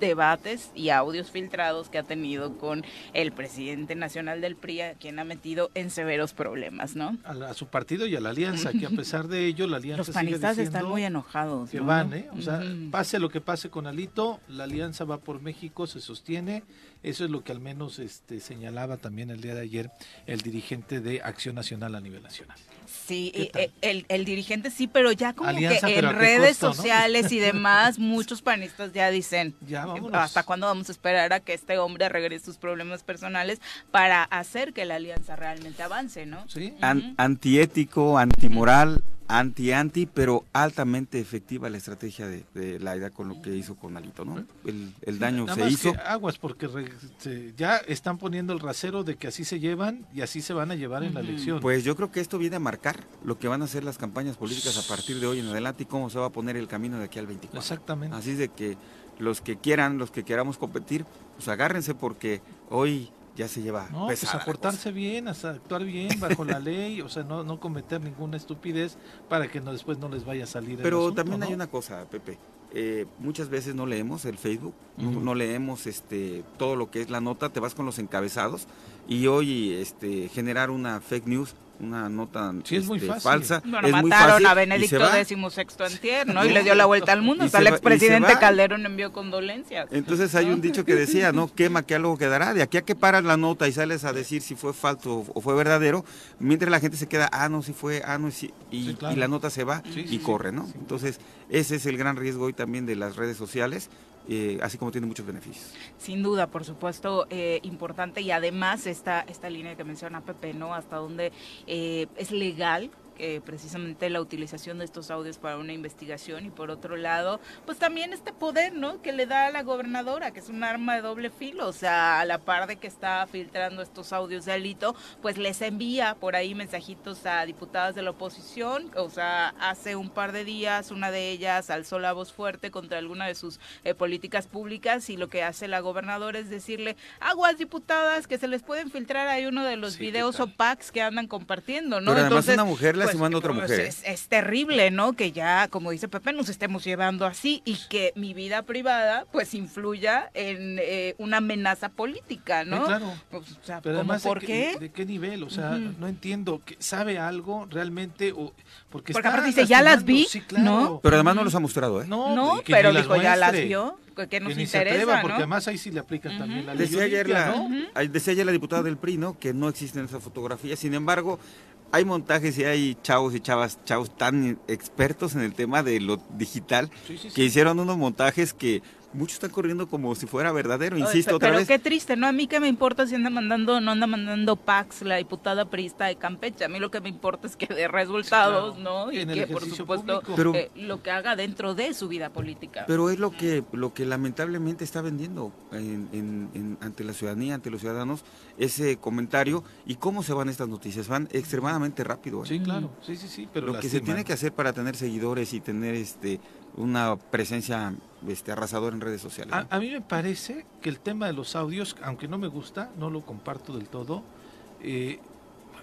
debates y audios filtrados que ha tenido con el presidente nacional del PRI, a quien ha metido en severos problemas, ¿no? A, su partido y a la alianza, que a pesar de ello, la alianza Los panistas están muy enojados. Que van, ¿eh? O sea, pase lo que pase con Alito, la alianza va por México, se sostiene. Eso es lo que al menos este, señalaba también el día de ayer el dirigente de Acción Nacional a nivel nacional. Sí, eh, el, el, dirigente sí, pero ya como que en redes sociales y demás, muchos panistas ya dicen, ¿hasta cuándo vamos a esperar a que este hombre arregle sus problemas personales para hacer que la alianza realmente avance, ¿no? Sí. antiético, antimoral, anti-anti, pero altamente efectiva la estrategia de, de Laida con lo que hizo con Alito, ¿no? El, daño se hizo. aguas, porque ya están poniendo el rasero de que así se llevan y así se van a llevar en la elección. Pues yo creo que esto viene a marcar lo que van a hacer las campañas políticas a partir de hoy en adelante y cómo se va a poner el camino de aquí al 24. Exactamente. Así de que los que quieran, los que queramos competir, pues agárrense porque hoy ya se lleva No, pues a portarse bien, a actuar bien bajo la ley, o sea, no, no cometer ninguna estupidez para que no, después no les vaya a salir el Pero asunto, también hay una cosa, Pepe. eh, muchas veces no leemos el Facebook, no, leemos este todo lo que es la nota, te vas con los encabezados y hoy este generar una fake news, una nota Sí, es muy este, fácil. falsa, Bueno, es muy mataron fácil a Benedicto. XVI antier, ¿no? Y le dio la vuelta al mundo. Hasta se el expresidente. Calderón envió condolencias. Entonces hay un dicho que decía, ¿no? Quema que algo quedará. De aquí a que paras la nota y sales a decir si fue falso o fue verdadero, mientras la gente se queda, ah, no, si fue, ah, no, sí, y, Sí, claro. y la nota se va Sí, y sí, corre, ¿no? sí. Entonces ese es el gran riesgo hoy también de las redes sociales, eh, así como tiene muchos beneficios. Sin duda, por supuesto, eh, importante y además esta, esta línea que menciona Pepe, ¿no? Hasta donde eh, es legal eh, precisamente la utilización de estos audios para una investigación y por otro lado, pues también este poder, ¿no? Que le da a la gobernadora, que es un arma de doble filo, o sea, a la par de que está filtrando estos audios de Alito, pues les envía por ahí mensajitos a diputadas de la oposición, o sea, hace un par de días una de ellas alzó la voz fuerte contra alguna de sus eh, políticas públicas y lo que hace la gobernadora es decirle, aguas diputadas, que se les pueden filtrar ahí uno de los Sí, ¿qué videos o packs que andan compartiendo, ¿no? Pero además Entonces, una mujer pues, otra pues, mujer. ¿eh? Es, es terrible, ¿no? Que ya, como dice Pepe, nos estemos llevando así y que mi vida privada pues influya en eh, una amenaza política, ¿no? Sí, claro. Pues, o sea, Pero ¿cómo además, ¿de por qué, qué? ¿de qué nivel? O sea, no entiendo. que ¿Sabe algo realmente? O, porque Porque aparte dice, "Ya las lastimando". vi", Sí, claro. ¿no? Pero además no los ha mostrado, ¿eh? No, No, pero dijo, ya las vio, que, que nos se interesa, atreva, ¿no? porque además ahí sí le aplican también la ley Decía ayer, la, ¿no? ay, decía ayer la diputada del PRI, ¿no? Que no existen esas fotografías. Sin embargo, hay montajes y hay chavos y chavas, chavos tan expertos en el tema de lo digital Sí, sí, sí. que hicieron unos montajes que muchos están corriendo como si fuera verdadero. Oye, Insisto pe- otra pero vez. qué triste, ¿no? A mí qué me importa si anda mandando, no anda mandando packs la diputada priista de Campeche. A mí lo que me importa es que dé resultados, Sí, claro. ¿no? Y En el que, por supuesto. Pero- eh, lo que haga dentro de su vida política. Pero es lo que, lo que lamentablemente está vendiendo en- en- en- ante la ciudadanía, ante los ciudadanos, ese comentario y cómo se van estas noticias. Van extremadamente rápido. ¿eh? Sí, claro. Sí, sí, sí. Pero lo que se tiene que hacer para tener seguidores y tener este una presencia este, arrasadora en redes sociales. ¿no? A, a mí me parece que el tema de los audios, aunque no me gusta, no lo comparto del todo, eh,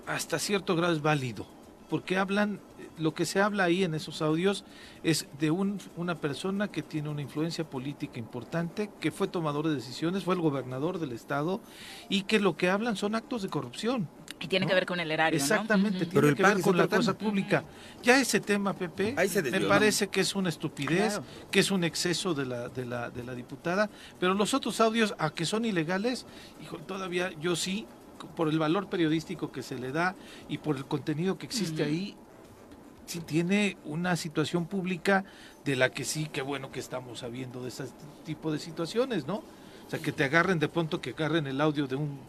hasta cierto grado es válido, porque hablan, lo que se habla ahí en esos audios es de un- una persona que tiene una influencia política importante, que fue tomador de decisiones, fue el gobernador del estado, y que lo que hablan son actos de corrupción. Y tiene ¿no? que ver con el erario, ¿no? Exactamente, Ujú. tiene Pero el que ver con la cosa pública. Ya ese tema, Pepe, Ahí se me ¿no? parece que es una estupidez, Claro. que es un exceso de la, de, la, de la diputada, pero los otros audios, a que son ilegales, hijo, todavía yo sí, por el valor periodístico que se le da y por el contenido que existe ahí, sí tiene una situación pública de la que sí, qué bueno que estamos sabiendo de ese tipo de situaciones, ¿no? O sea, que te agarren de pronto, que agarren el audio de un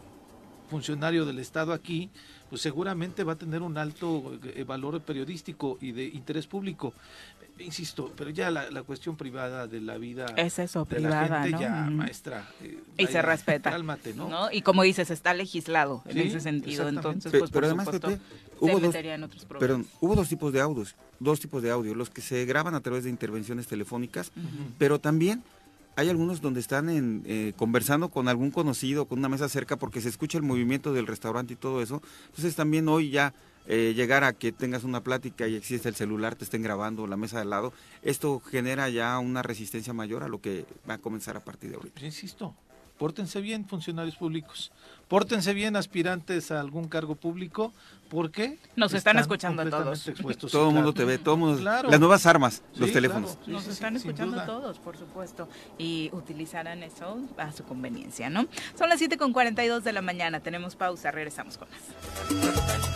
funcionario del Estado aquí, pues seguramente va a tener un alto eh, valor periodístico y de interés público. Insisto, pero ya la, la cuestión privada de la vida Es eso, de la privada, gente ¿no? ya, maestra. eh, Y se respeta. Cálmate, ¿no? ¿no? Y como dices, está legislado en ese sentido. Entonces, pues, pero por además, supuesto, Pepe, se hubo dos, en otros problemas. perdón, hubo dos tipos de audios, dos tipos de audio, los que se graban a través de intervenciones telefónicas, pero también hay algunos donde están en, eh, conversando con algún conocido, con una mesa cerca, porque se escucha el movimiento del restaurante y todo eso. Entonces también hoy ya eh, llegar a que tengas una plática y existe el celular, te estén grabando la mesa de lado, esto genera ya una resistencia mayor a lo que va a comenzar a partir de ahorita. Pues insisto, pórtense bien funcionarios públicos, pórtense bien aspirantes a algún cargo público, porque Nos están escuchando completamente todos. expuestos, todo el mundo te ve, todo el mundo, Claro. las nuevas armas, Sí, los teléfonos. claro. Sí, Nos sí, están escuchando todos, por supuesto, y utilizarán eso a su conveniencia, ¿no? Son las 7 con 42 de la mañana, tenemos pausa, regresamos con más.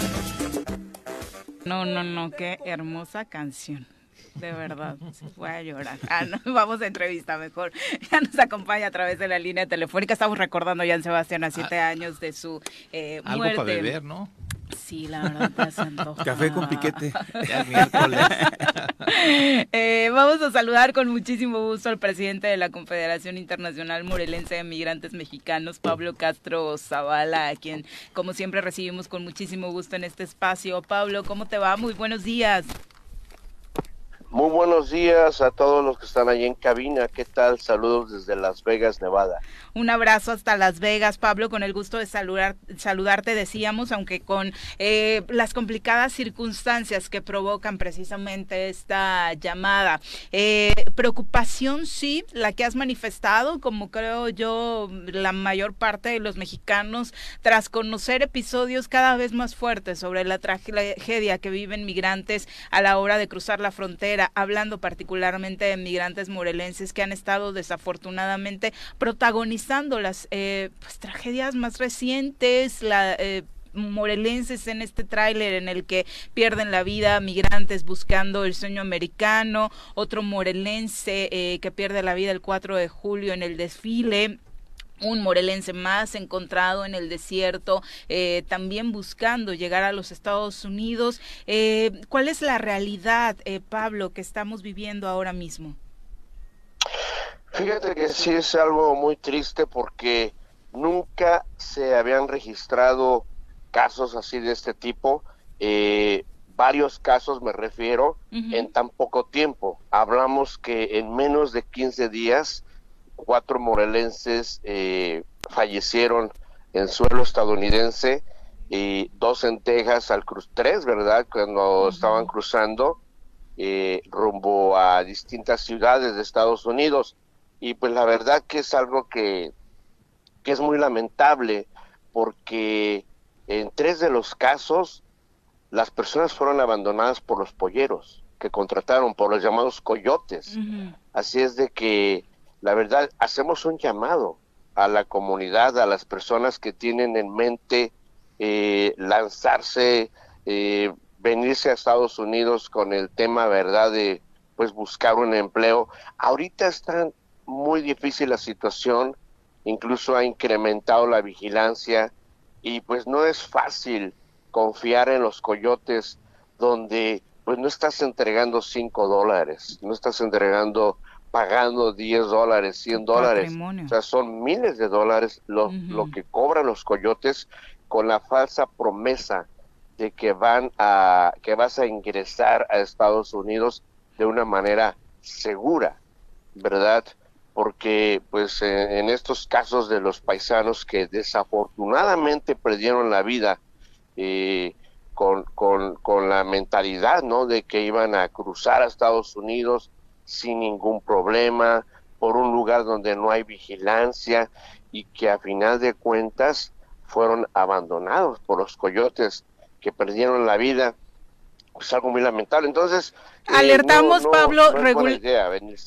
No, no, no, qué hermosa canción. De verdad, se fue a llorar. Ah, no, vamos a entrevista mejor. Ya nos acompaña a través de la línea telefónica. Estamos recordando ya en Sebastián a siete años de su eh, Algo muerte. para beber, ¿no? Sí, la verdad, te hace. Café con piquete. Ya el miércoles. Eh, vamos a saludar con muchísimo gusto al presidente de la Confederación Internacional Morelense de Migrantes Mexicanos, Pablo Castro Zavala, a quien como siempre recibimos con muchísimo gusto en este espacio. Pablo, ¿cómo te va? Muy buenos días. Muy buenos días a todos los que están ahí en cabina. ¿Qué tal? Saludos desde Las Vegas, Nevada. Un abrazo hasta Las Vegas, Pablo, con el gusto de saludar, saludarte, decíamos, aunque con eh, las complicadas circunstancias que provocan precisamente esta llamada. Eh, preocupación, sí, la que has manifestado, como creo yo, la mayor parte de los mexicanos, tras conocer episodios cada vez más fuertes sobre la tragedia que viven migrantes a la hora de cruzar la frontera hablando particularmente de migrantes morelenses que han estado desafortunadamente protagonizando las eh, pues, tragedias más recientes, la eh, morelenses en este tráiler en el que pierden la vida migrantes buscando el sueño americano, otro morelense eh, que pierde la vida el 4 de julio en el desfile un morelense más encontrado en el desierto, eh, también buscando llegar a los Estados Unidos. Eh, ¿Cuál es la realidad, eh, Pablo, que estamos viviendo ahora mismo? Fíjate que sí es algo muy triste porque nunca se habían registrado casos así de este tipo. varios casos me refiero en tan poco tiempo. Hablamos que en menos de 15 días cuatro morelenses eh, fallecieron en suelo estadounidense y dos en Texas al cruz, tres, ¿verdad? Cuando estaban cruzando eh, rumbo a distintas ciudades de Estados Unidos. Y pues la verdad que es algo que, que es muy lamentable porque en tres de los casos las personas fueron abandonadas por los polleros que contrataron, por los llamados coyotes. Así es de que la verdad, hacemos un llamado a la comunidad, a las personas que tienen en mente eh, lanzarse, eh, venirse a Estados Unidos con el tema, ¿verdad?, de pues buscar un empleo. Ahorita está muy difícil la situación, incluso ha incrementado la vigilancia y pues no es fácil confiar en los coyotes donde pues no estás entregando cinco dólares, no estás entregando pagando 10 dólares, 100 dólares. O sea, son miles de dólares lo, lo que cobran los coyotes con la falsa promesa de que van a que vas a ingresar a Estados Unidos de una manera segura, ¿verdad? Porque pues en estos casos de los paisanos que desafortunadamente perdieron la vida eh, con, con, con la mentalidad, ¿no? De que iban a cruzar a Estados Unidos sin ningún problema, por un lugar donde no hay vigilancia y que a final de cuentas fueron abandonados por los coyotes que perdieron la vida es algo muy lamentable. Entonces, eh, alertamos, Pablo,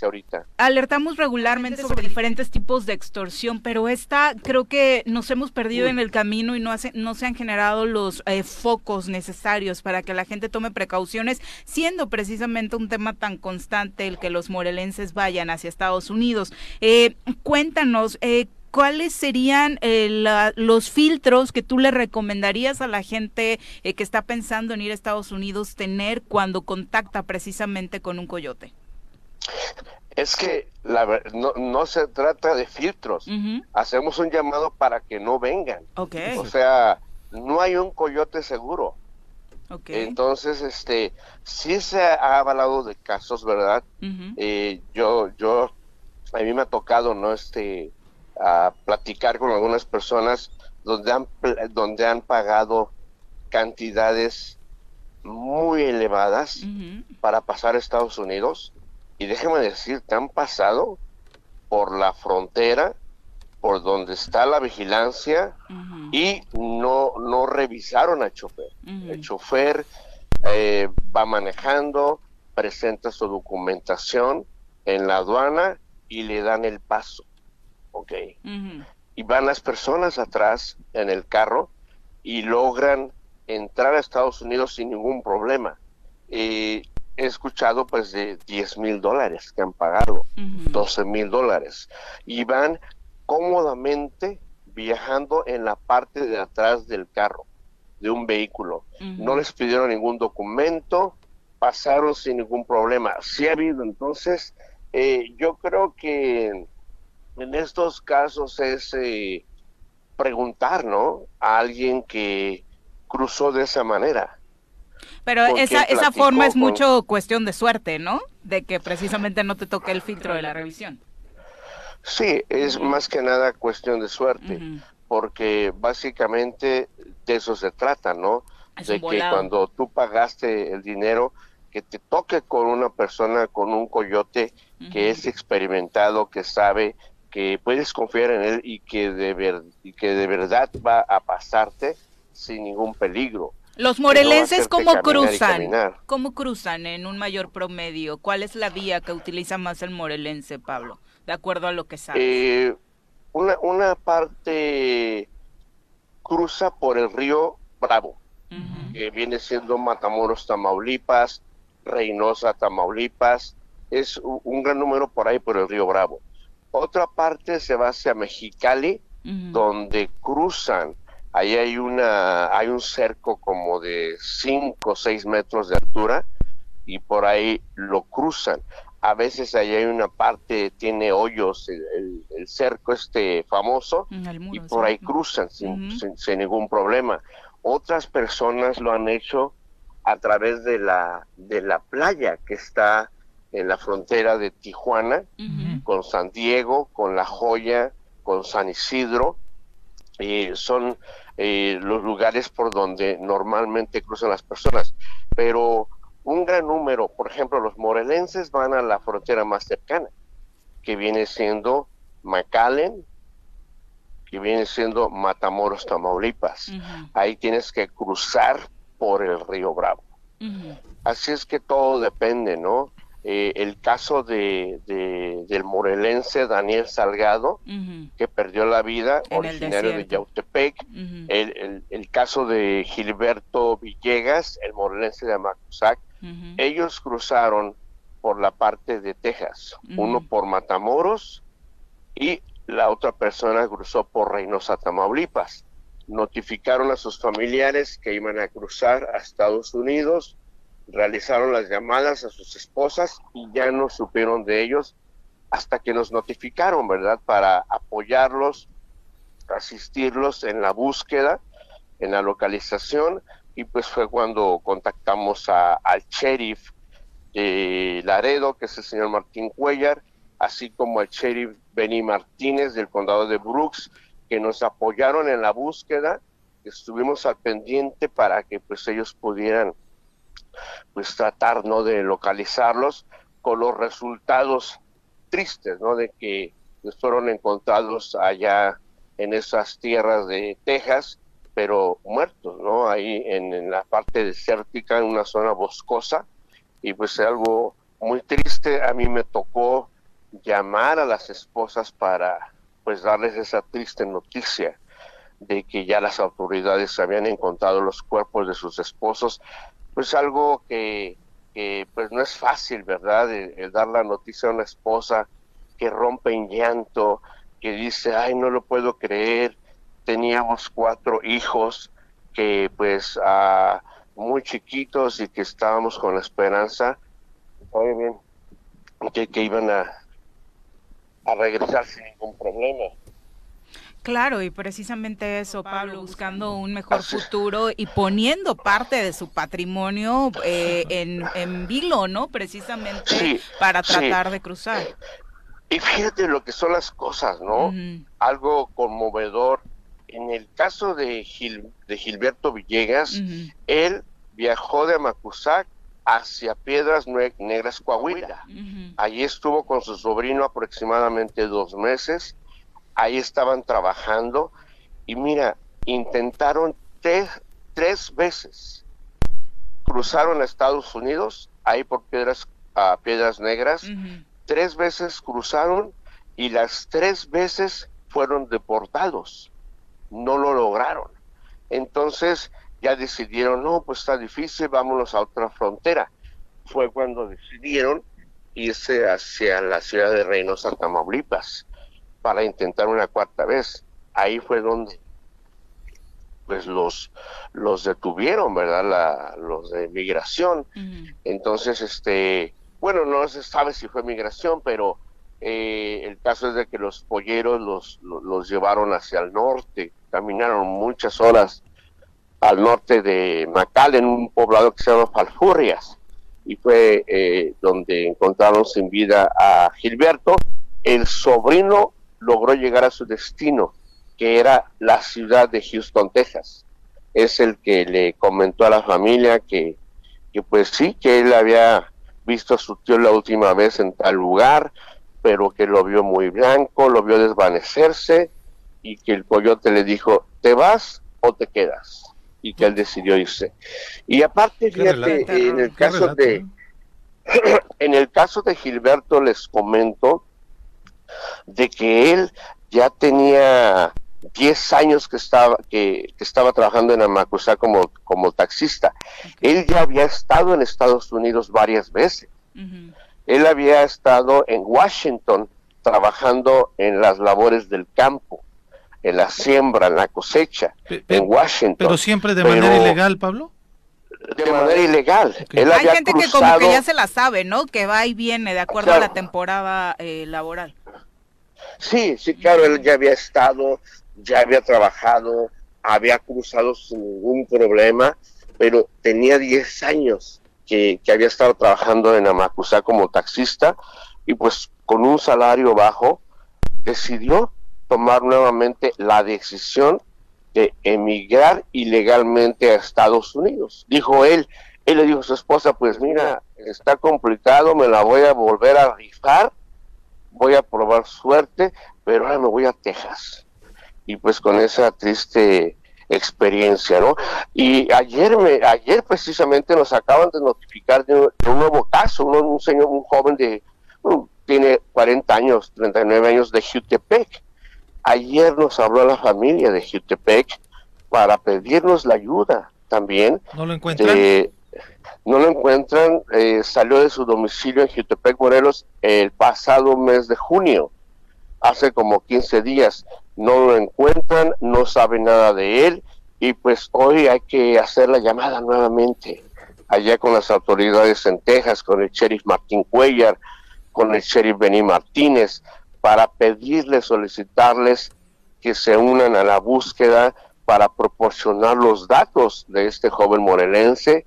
ahorita. Alertamos regularmente sobre diferentes tipos de extorsión, pero esta creo que nos hemos perdido en el camino y no, hace, no se han generado los eh, focos necesarios para que la gente tome precauciones, siendo precisamente un tema tan constante el que los morelenses vayan hacia Estados Unidos. Eh, cuéntanos, eh, ¿cuáles serían eh, los filtros que tú le recomendarías a la gente eh, que está pensando en ir a Estados Unidos tener cuando contacta precisamente con un coyote? Es que la, no, no se trata de filtros. Hacemos un llamado para que no vengan. O sea, no hay un coyote seguro. Entonces, este, sí se ha hablado de casos, ¿verdad? Eh, yo, yo, a mí me ha tocado, ¿no? Este, a platicar con algunas personas donde han, donde han pagado cantidades muy elevadas para pasar a Estados Unidos. Y déjeme decir, te han pasado por la frontera, por donde está la vigilancia, y no, no revisaron al chofer. El chofer eh, va manejando, presenta su documentación en la aduana y le dan el paso. ¿Ok? Y van las personas atrás en el carro y logran entrar a Estados Unidos sin ningún problema. he escuchado pues de 10 mil dólares que han pagado, 12 mil dólares, y van cómodamente viajando en la parte de atrás del carro, de un vehículo. No les pidieron ningún documento, pasaron sin ningún problema. Sí ha habido, entonces, eh, yo creo que en estos casos es eh, preguntar, ¿no? A alguien que cruzó de esa manera. Pero esa, esa forma es con- mucho cuestión de suerte, ¿no? De que precisamente no te toque el filtro de la revisión. Sí, es más que nada cuestión de suerte, porque básicamente de eso se trata, ¿no? Es de que cuando tú pagaste el dinero, que te toque con una persona, con un coyote que es experimentado, que sabe que puedes confiar en él y que de, ver- y que de verdad va a pasarte sin ningún peligro. Los no morelenses, hacerte ¿cómo cruzan? ¿Cómo cruzan en un mayor promedio? ¿Cuál es la vía que utiliza más el morelense, Pablo? De acuerdo a lo que sabes. Eh, una, una parte cruza por el río Bravo, que viene siendo Matamoros, Tamaulipas, Reynosa, Tamaulipas, es un gran número por ahí por el río Bravo. Otra parte se va hacia Mexicali, donde cruzan, ahí hay una, hay un cerco como de 5 o 6 metros de altura, y por ahí lo cruzan. A veces ahí hay una parte, tiene hoyos, el, el- el cerco este famoso, y por ahí cruzan sin, sin- sin ningún problema. Otras personas lo han hecho a través de la, de la playa que está en la frontera de Tijuana, con San Diego, con La Joya, con San Isidro, y son eh, los lugares por donde normalmente cruzan las personas. Pero un gran número, por ejemplo, los morelenses van a la frontera más cercana, que viene siendo McAllen, que viene siendo Matamoros, Tamaulipas. Ahí tienes que cruzar por el río Bravo. Así es que todo depende, ¿no? Eh, el caso de, de- del morelense Daniel Salgado, que perdió la vida, En originario de. Yautepec, el, el- el caso de Gilberto Villegas, el morelense de Amacuzac, ellos cruzaron por la parte de Texas, uno por Matamoros y la otra persona cruzó por Reynosa, Tamaulipas. Notificaron a sus familiares que iban a cruzar a Estados Unidos, realizaron las llamadas a sus esposas y ya no supieron de ellos hasta que nos notificaron, ¿verdad? Para apoyarlos, asistirlos en la búsqueda, en la localización y pues fue cuando contactamos a- al sheriff de Laredo, que es el señor Martín Cuellar, así como al sheriff Benny Martínez del condado de Brooks, que nos apoyaron en la búsqueda, estuvimos al pendiente para que pues ellos pudieran pues tratar no de localizarlos con los resultados tristes, ¿no? De que pues, fueron encontrados allá en esas tierras de Texas, pero muertos, ¿no? Ahí en, en la parte desértica, en una zona boscosa, y pues algo muy triste. A mí me tocó llamar a las esposas para pues darles esa triste noticia de que ya las autoridades habían encontrado los cuerpos de sus esposos, pues algo que, pues no es fácil, ¿verdad? El, dar la noticia a una esposa que rompe en llanto, que dice, ay, no lo puedo creer, teníamos cuatro hijos que pues ah, muy chiquitos y que estábamos con la esperanza, oye bien, que, iban a regresar sin ningún problema. Claro, y precisamente eso, Pablo, buscando un mejor futuro y poniendo parte de su patrimonio eh, en, en vilo, ¿no? Precisamente Sí, para sí. tratar de cruzar. Y fíjate lo que son las cosas, ¿no? Algo conmovedor. En el caso de, Gil- de Gilberto Villegas, él viajó de Amacuzac hacia Piedras Negras, Coahuila. Allí estuvo con su sobrino aproximadamente dos meses. Ahí estaban trabajando. Y mira, intentaron tres, tres veces. Cruzaron a Estados Unidos, ahí por Piedras, a Piedras Negras. Tres veces cruzaron y las tres veces fueron deportados. No lo lograron. Entonces ya decidieron, no, pues está difícil, vámonos a otra frontera. Fue cuando decidieron irse hacia la ciudad de Reynosa, Tamaulipas, para intentar una cuarta vez. Ahí fue donde pues los los detuvieron, ¿verdad? La, los de migración. Entonces, este, bueno, no se sabe si fue migración, pero eh, el caso es de que los polleros los, los, los llevaron hacia el norte, caminaron muchas horas al norte de Macal, en un poblado que se llama Falfurrias, y fue eh, donde encontraron sin vida a Gilberto. El sobrino logró llegar a su destino, que era la ciudad de Houston, Texas. Es el que le comentó a la familia que, que pues sí, que él había visto a su tío la última vez en tal lugar, pero que lo vio muy blanco, lo vio desvanecerse y que el coyote le dijo, ¿te vas o te quedas? Y que él decidió irse. Y aparte, fíjate, en el caso de en el caso de Gilberto les comento de que él ya tenía 10 años que estaba que, estaba trabajando en Amacusá como como taxista. Él ya había estado en Estados Unidos varias veces. Él había estado en Washington trabajando en las labores del campo, en la siembra, en la cosecha, en Washington. Pero siempre de manera ilegal, Pablo. De manera ilegal. Hay gente que como que ya se la sabe, ¿no? Que va y viene de acuerdo a la temporada eh, laboral. Sí, sí, claro, él ya había estado, ya había trabajado, había cruzado sin ningún problema, pero tenía 10 años que, había estado trabajando en Amacusá como taxista y pues con un salario bajo decidió tomar nuevamente la decisión de emigrar ilegalmente a Estados Unidos. Dijo él, él le dijo a su esposa, pues mira, está complicado, me la voy a volver a rifar, voy a probar suerte, pero ahora me voy a Texas. Y pues con esa triste experiencia, ¿no? Y ayer, me, ayer precisamente nos acaban de notificar de un, nuevo caso, un, señor, un joven de, tiene 40 años, 39 años de Jutepec. Ayer nos habló la familia de Jutepec para pedirnos la ayuda también. ¿No lo encuentran? no lo encuentran, eh, salió de su domicilio en Jutepec, Morelos, el pasado mes de junio, hace como 15 días no lo encuentran, no saben nada de él y pues hoy hay que hacer la llamada nuevamente allá con las autoridades en Texas, con el sheriff Martín Cuellar, con el sheriff Benny Martínez, para pedirles, solicitarles que se unan a la búsqueda para proporcionar los datos de este joven morelense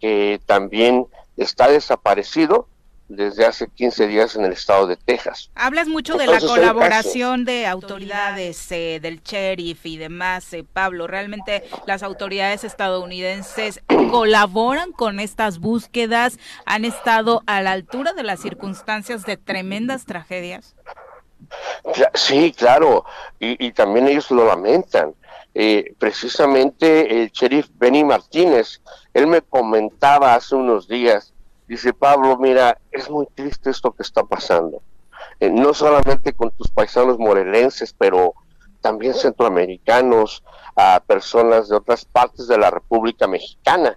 que también está desaparecido desde hace 15 días en el estado de Texas. Hablas mucho de la colaboración de autoridades, eh, del sheriff y demás, eh, Pablo. ¿Realmente las autoridades estadounidenses colaboran con estas búsquedas? ¿Han estado a la altura de las circunstancias de tremendas tragedias? Sí, claro, y, también ellos lo lamentan. Eh, precisamente el sheriff Benny Martínez, él me comentaba hace unos días Dice Pablo, mira, es muy triste esto que está pasando. Eh, no solamente con tus paisanos morelenses, pero también centroamericanos, a personas de otras partes de la República Mexicana.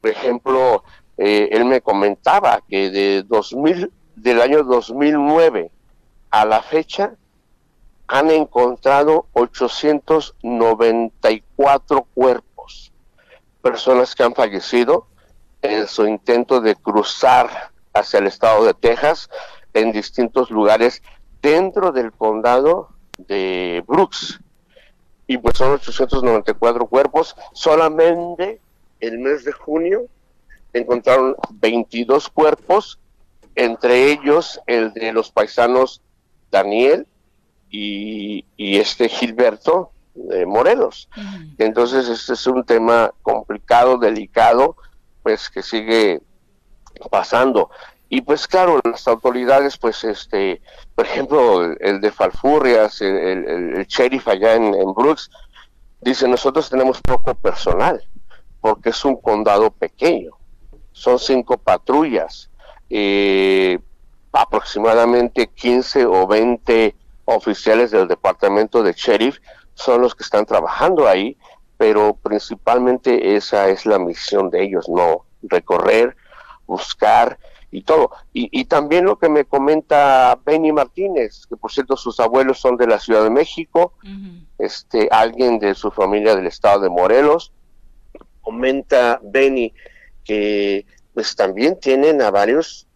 Por ejemplo, eh, él me comentaba que de 2000, del año 2009 a la fecha han encontrado 894 cuerpos, personas que han fallecido en su intento de cruzar hacia el estado de Texas en distintos lugares dentro del condado de Brooks. Y pues son 894 cuerpos. Solamente el mes de junio encontraron 22 cuerpos, entre ellos el de los paisanos Daniel y, este Gilberto de Morelos. Entonces este es un tema complicado, delicado, pues que sigue pasando. Y pues claro, las autoridades, pues este, por ejemplo, el, de Falfurrias, el, sheriff allá en, Brooks, dice, nosotros tenemos poco personal, porque es un condado pequeño, son cinco patrullas, eh, aproximadamente 15 o 20 oficiales del departamento de sheriff son los que están trabajando ahí pero principalmente esa es la misión de ellos, no recorrer, buscar y todo. Y, también lo que me comenta Benny Martínez, que por cierto sus abuelos son de la Ciudad de México, este alguien de su familia del estado de Morelos, comenta Benny que pues también tienen a varios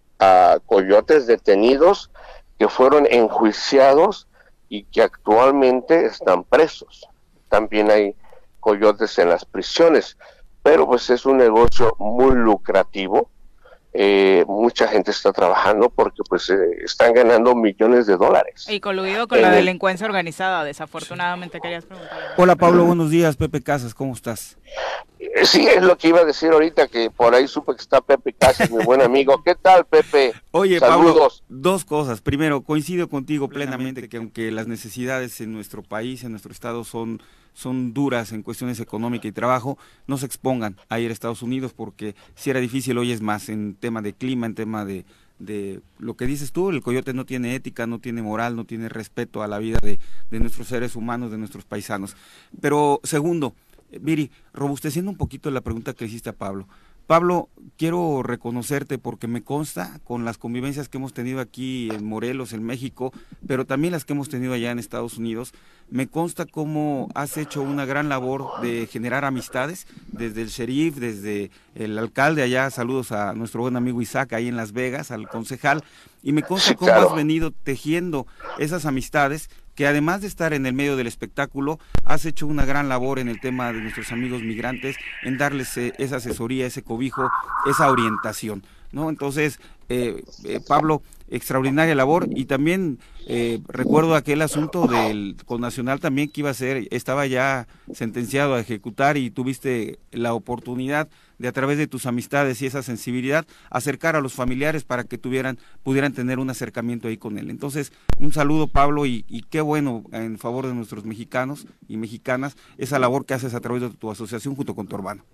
coyotes detenidos que fueron enjuiciados y que actualmente están presos. También hay coyotes en las prisiones. Pero pues es un negocio muy lucrativo. Eh, mucha gente está trabajando porque pues eh, están ganando millones de dólares. Y coludido con la delincuencia organizada, desafortunadamente querías preguntar. Hola Pablo, buenos días, Pepe Casas, ¿cómo estás? Eh, sí, es lo que iba a decir ahorita, que por ahí supe que está Pepe Casas, mi buen amigo. ¿Qué tal, Pepe? Oye, Pablo, dos cosas. Primero, coincido contigo plenamente que aunque las necesidades en nuestro país, en nuestro estado son son duras en cuestiones económicas y trabajo, no se expongan a ir a Estados Unidos porque si era difícil, hoy es más en tema de clima, en tema de, de lo que dices tú, el coyote no tiene ética, no tiene moral, no tiene respeto a la vida de, de nuestros seres humanos, de nuestros paisanos. Pero segundo, Viri, robusteciendo un poquito la pregunta que hiciste a Pablo, Pablo, quiero reconocerte porque me consta con las convivencias que hemos tenido aquí en Morelos, en México, pero también las que hemos tenido allá en Estados Unidos, me consta cómo has hecho una gran labor de generar amistades, desde el sheriff, desde el alcalde allá, saludos a nuestro buen amigo Isaac ahí en Las Vegas, al concejal, y me consta cómo has venido tejiendo esas amistades que además de estar en el medio del espectáculo, has hecho una gran labor en el tema de nuestros amigos migrantes, en darles eh, esa asesoría, ese cobijo, esa orientación. ¿no? Entonces, eh, eh, Pablo, extraordinaria labor y también recuerdo aquel asunto del con Nacional también que iba a ser, estaba ya sentenciado a ejecutar y tuviste la oportunidad de a través de tus amistades y esa sensibilidad acercar a los familiares para que tuvieran, pudieran tener un acercamiento ahí con él. Entonces, un saludo Pablo y, y qué bueno en favor de nuestros mexicanos y mexicanas esa labor que haces a través de tu asociación junto con tu hermano.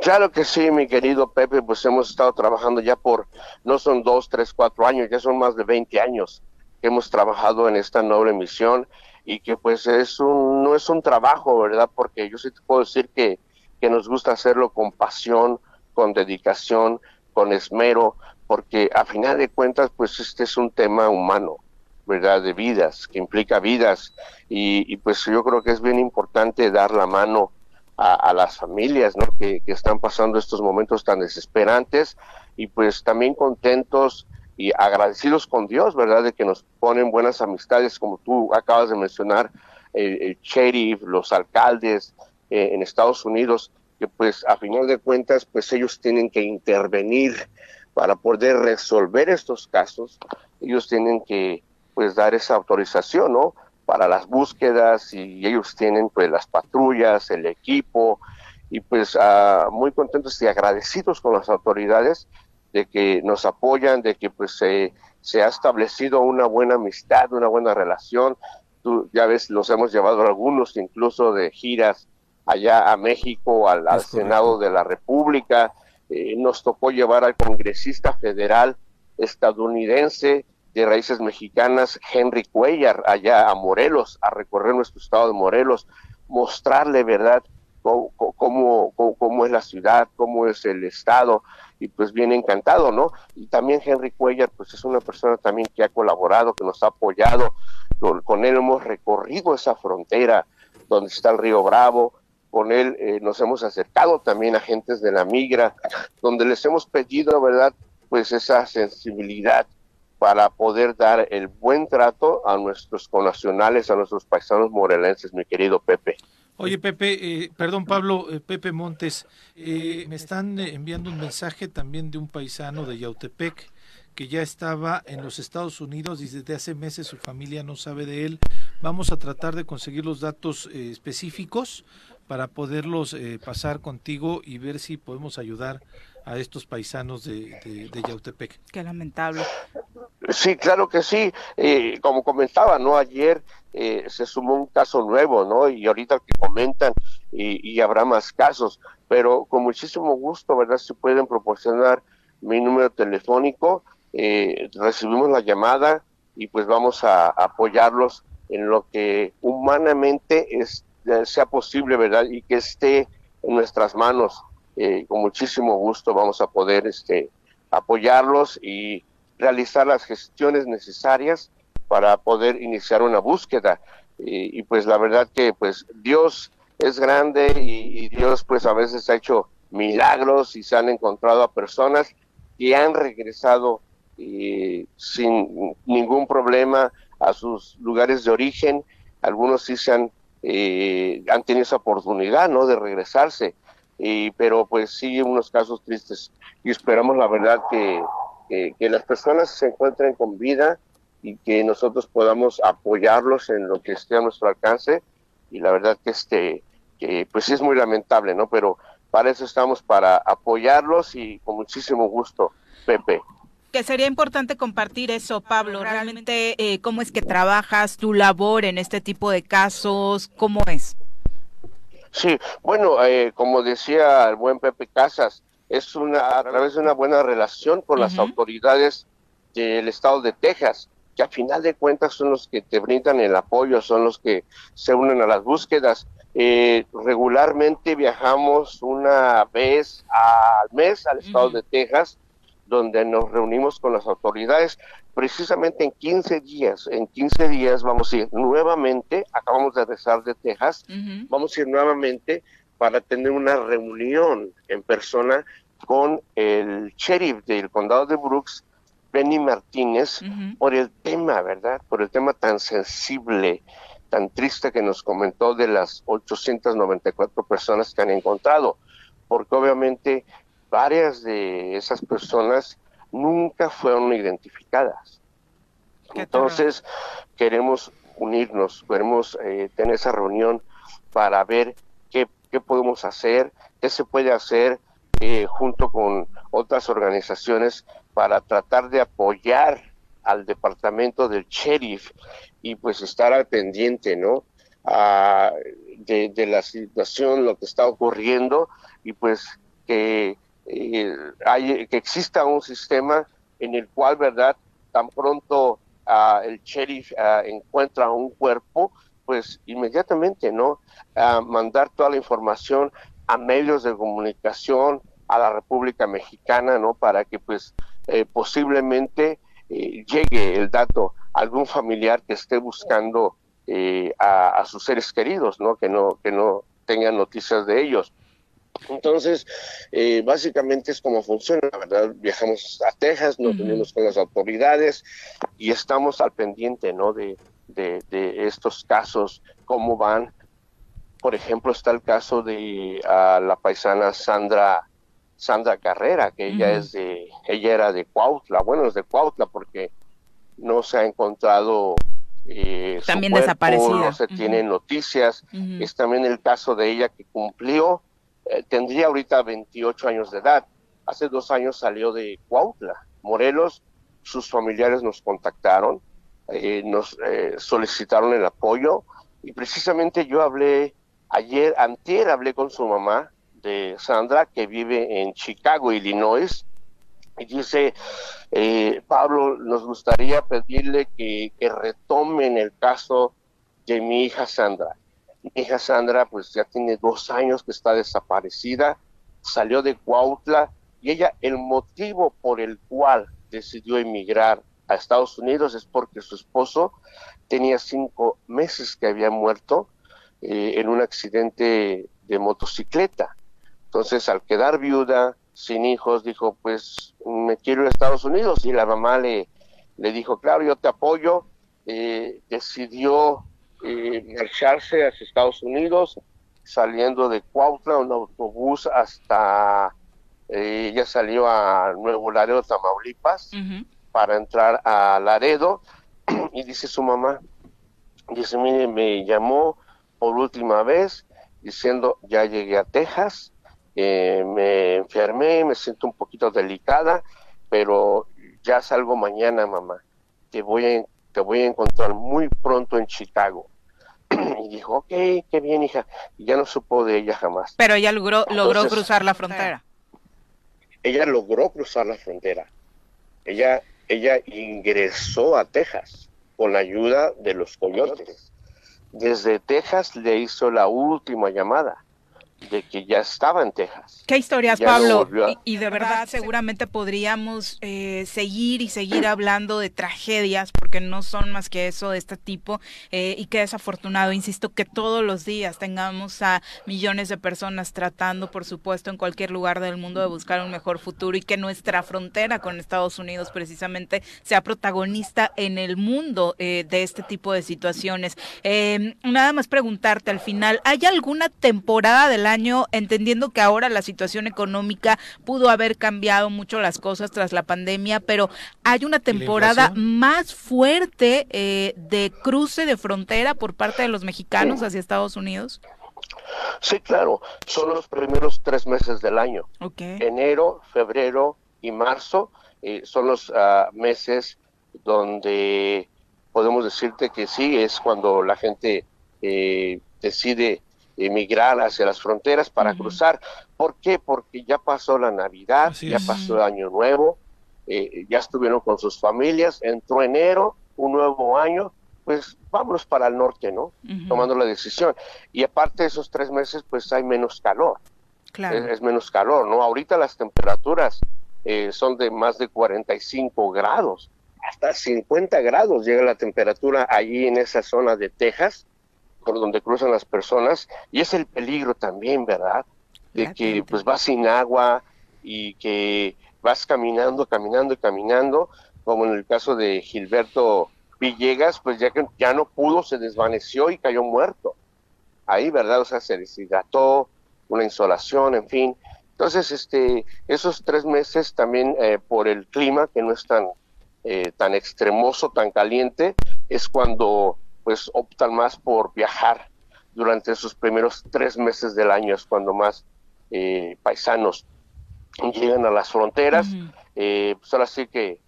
Claro que sí, mi querido Pepe, pues hemos estado trabajando ya por, no son dos, tres, cuatro años, ya son más de 20 años que hemos trabajado en esta noble misión y que pues es un, no es un trabajo, ¿verdad? Porque yo sí te puedo decir que, que nos gusta hacerlo con pasión, con dedicación, con esmero, porque a final de cuentas pues este es un tema humano, ¿verdad? De vidas, que implica vidas y, pues yo creo que es bien importante dar la mano a, las familias ¿no? que, están pasando estos momentos tan desesperantes y pues también contentos y agradecidos con Dios, ¿verdad? De que nos ponen buenas amistades, como tú acabas de mencionar, el, sheriff, los alcaldes eh, en Estados Unidos, que pues a final de cuentas, pues ellos tienen que intervenir para poder resolver estos casos, ellos tienen que pues dar esa autorización, ¿no? para las búsquedas y ellos tienen pues las patrullas, el equipo y pues ah, muy contentos y agradecidos con las autoridades de que nos apoyan, de que pues se ha establecido una buena amistad, una buena relación. Tú ya ves, los hemos llevado algunos incluso de giras allá a México, al, Senado de la República. Eh, nos tocó llevar al congresista federal estadounidense de raíces mexicanas, Henry Cuellar, allá a Morelos, a recorrer nuestro estado de Morelos, mostrarle, ¿verdad?, cómo, cómo, es la ciudad, cómo es el estado, y pues bien encantado, ¿no? Y también Henry Cuellar, pues es una persona también que ha colaborado, que nos ha apoyado, con, él hemos recorrido esa frontera donde está el río Bravo, con él eh, nos hemos acercado también a agentes de la migra, donde les hemos pedido, ¿verdad?, pues esa sensibilidad para poder dar el buen trato a nuestros connacionales, a nuestros paisanos morelenses, mi querido Pepe. Oye, Pepe, eh, perdón, Pablo, eh, Pepe Montes, eh, me están enviando un mensaje también de un paisano de Yautepec que ya estaba en los Estados Unidos y desde hace meses su familia no sabe de él. Vamos a tratar de conseguir los datos específicos para poderlos pasar contigo y ver si podemos ayudar a estos paisanos de, de, Yautepec. Qué lamentable. Sí, claro que sí. Eh, como comentaba, ¿no? Ayer eh, se sumó un caso nuevo, ¿no? Y ahorita que comentan y, habrá más casos, pero con muchísimo gusto, ¿verdad? Si pueden proporcionar mi número telefónico, eh, recibimos la llamada y pues vamos a, apoyarlos en lo que humanamente es, sea posible, ¿verdad? Y que esté en nuestras manos eh, con muchísimo gusto vamos a poder este, apoyarlos y realizar las gestiones necesarias para poder iniciar una búsqueda. Y, pues la verdad que pues Dios es grande y, Dios pues a veces ha hecho milagros y se han encontrado a personas que han regresado eh, sin ningún problema a sus lugares de origen. Algunos sí se han eh, han tenido esa oportunidad, ¿no? De regresarse. Y, pero pues sí, unos casos tristes. Y esperamos la verdad que, que, las personas se encuentren con vida y que nosotros podamos apoyarlos en lo que esté a nuestro alcance. Y la verdad que este, que pues sí es muy lamentable, ¿no? Pero para eso estamos, para apoyarlos y con muchísimo gusto, Pepe que sería importante compartir eso, Pablo. Realmente, eh, ¿cómo es que trabajas tu labor en este tipo de casos? ¿Cómo es? Sí, bueno, eh, como decía el buen Pepe Casas, es una a través de una buena relación con las autoridades del estado de Texas, que a final de cuentas son los que te brindan el apoyo, son los que se unen a las búsquedas. Eh, regularmente viajamos una vez al mes al estado de Texas donde nos reunimos con las autoridades. Precisamente en 15 días, en 15 días vamos a ir nuevamente, acabamos de regresar de Texas, vamos a ir nuevamente para tener una reunión en persona con el sheriff del condado de Brooks, Benny Martínez, por el tema, ¿verdad? Por el tema tan sensible, tan triste que nos comentó de las 894 personas que han encontrado, porque obviamente varias de esas personas nunca fueron identificadas. Entonces, queremos unirnos, queremos eh, tener esa reunión para ver qué, podemos hacer, qué se puede hacer eh, junto con otras organizaciones para tratar de apoyar al departamento del sheriff y pues estar al pendiente, ¿no? Ah, de, de, la situación, lo que está ocurriendo y pues que eh, hay, que exista un sistema en el cual, ¿verdad? Tan pronto ah, el sheriff ah, encuentra un cuerpo, pues inmediatamente, ¿no? mandar toda la información a medios de comunicación, a la República Mexicana, ¿no? Para que, pues, eh, posiblemente eh, llegue el dato a algún familiar que esté buscando a, a, sus seres queridos, ¿no? Que no, que no tengan noticias de ellos. Entonces, eh, básicamente es como funciona, ¿verdad? Viajamos a Texas, nos unimos con las autoridades y estamos al pendiente, ¿no? De, estos casos, cómo van. Por ejemplo, está el caso de la paisana Sandra Sandra Carrera, que ella es de, ella era de Cuautla, bueno, es de Cuautla porque no se ha encontrado eh, también desaparecida. No se tienen noticias. Es también el caso de ella que cumplió eh, tendría ahorita 28 años de edad. Hace dos años salió de Cuautla, Morelos. Sus familiares nos contactaron, eh, nos eh, solicitaron el apoyo y precisamente yo hablé ayer, antier hablé con su mamá de Sandra que vive en Chicago, Illinois, y dice, Pablo, nos gustaría pedirle que, que retomen el caso de mi hija Sandra mi hija Sandra pues ya tiene dos años que está desaparecida, salió de Cuautla y ella el motivo por el cual decidió emigrar a Estados Unidos es porque su esposo tenía cinco meses que había muerto eh, en un accidente de motocicleta. Entonces al quedar viuda, sin hijos, dijo pues me quiero ir a Estados Unidos y la mamá le, le dijo claro yo te apoyo. Eh, decidió eh, marcharse hacia Estados Unidos, saliendo de Cuautla, un autobús hasta, eh, ella salió a Nuevo Laredo, Tamaulipas, para entrar a Laredo, y dice su mamá, dice, mire, me llamó por última vez diciendo, ya llegué a Texas, eh, me enfermé, me siento un poquito delicada, pero ya salgo mañana, mamá. Te voy a, te voy a encontrar muy pronto en Chicago. y dijo, ok, qué bien, hija. Y ya no supo de ella jamás. Pero ella logró, logró cruzar la frontera. Ella logró cruzar la frontera. Ella, ella ingresó a Texas con la ayuda de los coyotes. Desde Texas le hizo la última llamada. De que ya estaba en Texas. Qué historias, Pablo. Y, de verdad, seguramente podríamos eh, seguir y seguir hablando de tragedias, porque no son más que eso de este tipo. Eh, y qué desafortunado, insisto, que todos los días tengamos a millones de personas tratando, por supuesto, en cualquier lugar del mundo de buscar un mejor futuro y que nuestra frontera con Estados Unidos precisamente sea protagonista en el mundo eh, de este tipo de situaciones. nada más preguntarte al final, ¿hay alguna temporada del año, entendiendo que ahora la situación económica pudo haber cambiado mucho las cosas tras la pandemia, pero hay una temporada más fuerte eh, de cruce de frontera por parte de los mexicanos hacia Estados Unidos. Sí, claro, son los primeros tres meses del año. Enero, febrero y marzo eh, son los ah, meses donde podemos decirte que sí, es cuando la gente eh, decide emigrar hacia las fronteras para cruzar. ¿Por qué? Porque ya pasó la Navidad, ya pasó el Año Nuevo, eh, ya estuvieron con sus familias, entró enero, un nuevo año, pues vámonos para el norte, ¿no? Tomando la decisión. Y aparte de esos tres meses, pues hay menos calor. Claro. Es, menos calor, ¿no? Ahorita las temperaturas eh, son de más de 45 grados, hasta 50 grados llega la temperatura allí en esa zona de Texas por donde cruzan las personas y es el peligro también, ¿verdad? De que pues vas sin agua y que vas caminando, caminando y caminando, como en el caso de Gilberto Villegas, pues ya que ya no pudo, se desvaneció y cayó muerto. Ahí, ¿verdad? O sea, se deshidrató, una insolación, en fin. Entonces, este, esos tres meses también eh, por el clima, que no es tan, eh, tan extremoso, tan caliente, es cuando pues optan más por viajar durante esos primeros tres meses del año, es cuando más eh, paisanos llegan a las fronteras, eh, pues ahora sí que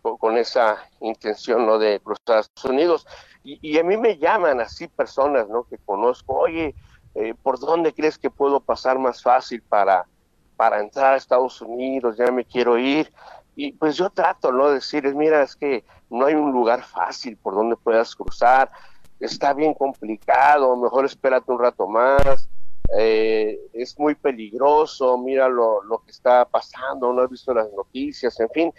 con, esa intención ¿no? de cruzar a Estados Unidos. Y, a mí me llaman así personas ¿no? que conozco, oye, eh, ¿por dónde crees que puedo pasar más fácil para, para entrar a Estados Unidos? Ya me quiero ir. Y pues yo trato, ¿no? Decirles, mira, es que no hay un lugar fácil por donde puedas cruzar, está bien complicado, mejor espérate un rato más, eh, es muy peligroso, mira lo, lo que está pasando, no has visto las noticias, en fin,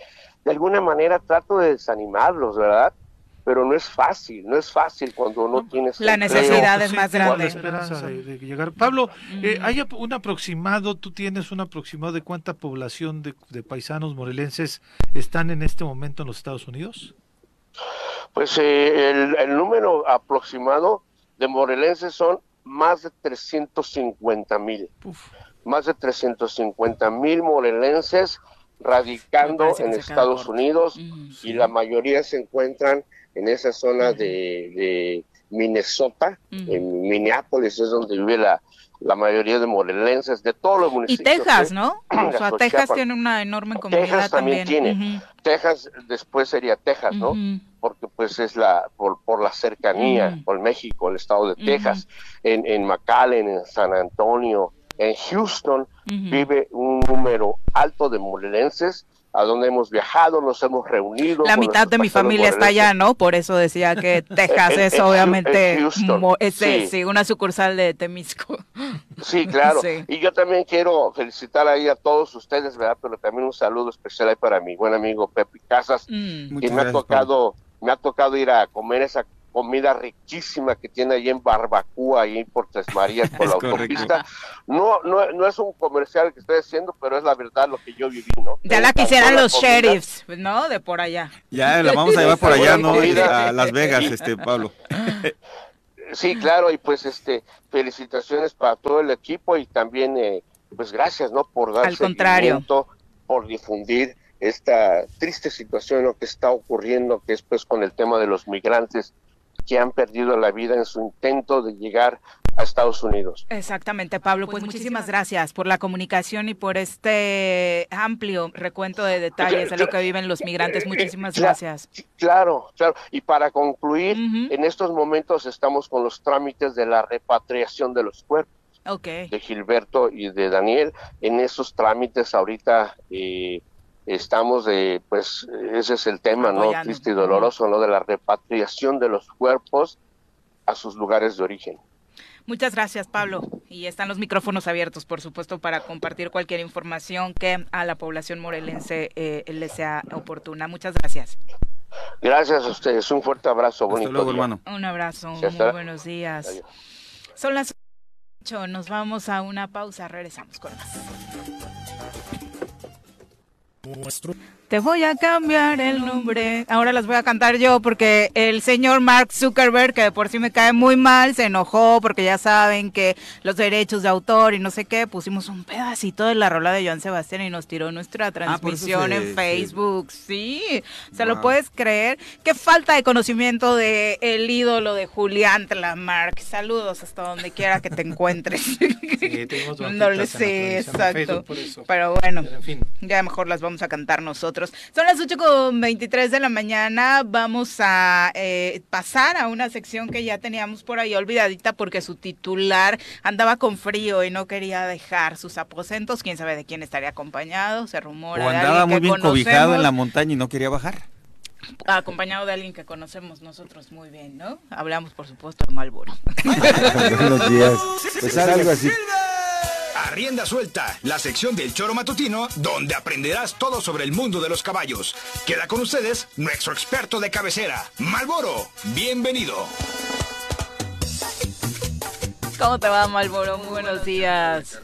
de alguna manera trato de desanimarlos, ¿verdad? Pero no es fácil, no es fácil cuando no tienes la necesidad es más grande. esperanza de, llegar. Pablo, eh, ¿hay un aproximado, tú tienes un aproximado de cuánta población de, paisanos morelenses están en este momento en los Estados Unidos? Pues eh, el, número aproximado de morelenses son más de 350 mil. Más de 350 mil morelenses radicando en Estados Unidos y la mayoría se encuentran en esa zona de, Minnesota, en Minneapolis es donde vive la, la mayoría de morelenses de todos los municipios. Y Texas, ¿no? O sea, Texas tiene una enorme comunidad Texas también. tiene. Texas después sería Texas, ¿no? Porque pues es la por, por la cercanía con México, el estado de Texas, en, en McAllen, en San Antonio, en Houston vive un número alto de morelenses a donde hemos viajado, nos hemos reunido. La mitad de mi familia está allá, ¿no? Por eso decía que Texas es obviamente sí. una sucursal de Temisco. Sí, claro. Y yo también quiero felicitar ahí a todos ustedes, ¿verdad? Pero también un saludo especial ahí para mi buen amigo Pepe Casas, mm. que me ha tocado, me ha tocado ir a comer esa comida riquísima que tiene ahí en Barbacúa, ahí por Tres Marías, por la autopista. No, no, no es un comercial que estoy haciendo, pero es la verdad lo que yo viví, ¿no? Ya la quisieran los sheriffs, ¿no? De por allá. Ya la vamos a llevar por allá, ¿no? A Las Vegas, este, Pablo. Sí, claro, y pues este, felicitaciones para todo el equipo y también, eh, pues gracias, ¿no? Por dar Al contrario. por difundir esta triste situación lo que está ocurriendo, que es pues con el tema de los migrantes que han perdido la vida en su intento de llegar a Estados Unidos. Exactamente, Pablo. Pues, muchísimas gracias por la comunicación y por este amplio recuento de detalles de lo que viven los migrantes. Muchísimas gracias. Claro, claro. Y para concluir, en estos momentos estamos con los trámites de la repatriación de los cuerpos. de Gilberto y de Daniel. En esos trámites ahorita eh, estamos de, pues ese es el tema, ¿no? Triste y doloroso, ¿no? De la repatriación de los cuerpos a sus lugares de origen. Muchas gracias, Pablo. y están los micrófonos abiertos, por supuesto, para compartir cualquier información que a la población morelense eh, le sea oportuna. Muchas gracias. Gracias a ustedes. Un fuerte abrazo. Hasta bonito luego, día. hermano. Un abrazo, Sí, muy hasta- buenos días. Adiós. Son las 8, nos vamos a una pausa, regresamos con más. Nuestro Te voy a cambiar el nombre. Ahora las voy a cantar yo porque el señor Mark Zuckerberg, que de por sí me cae muy mal, se enojó porque ya saben que los derechos de autor y no sé qué, pusimos un pedacito de la rola de Joan Sebastián y nos tiró nuestra Ah, transmisión se- en Facebook. Sí, ¿se lo puedes creer? Qué falta de conocimiento de el ídolo de Julián Mark. Saludos hasta donde quiera que te encuentres. Sí, no en sé, exacto. Facebook. Pero bueno. Pero en fin. Ya mejor las vamos a cantar nosotros. Son las 8 con 23 de la mañana. Vamos a eh, pasar a una sección que ya teníamos por ahí olvidadita porque su titular andaba con frío y no quería dejar sus aposentos. Quién sabe de quién estaría acompañado. Se rumora. O andaba muy que bien cobijado en la montaña y no quería bajar. Acompañado de alguien que conocemos nosotros muy bien, ¿no? Hablamos, por supuesto, de Malboro. Buenos días. Pues algo así. Rienda suelta, la sección del choro matutino, donde aprenderás todo sobre el mundo de los caballos. Queda con ustedes nuestro experto de cabecera, Malboro. Bienvenido. ¿Cómo te va, Malboro? Muy buenos días.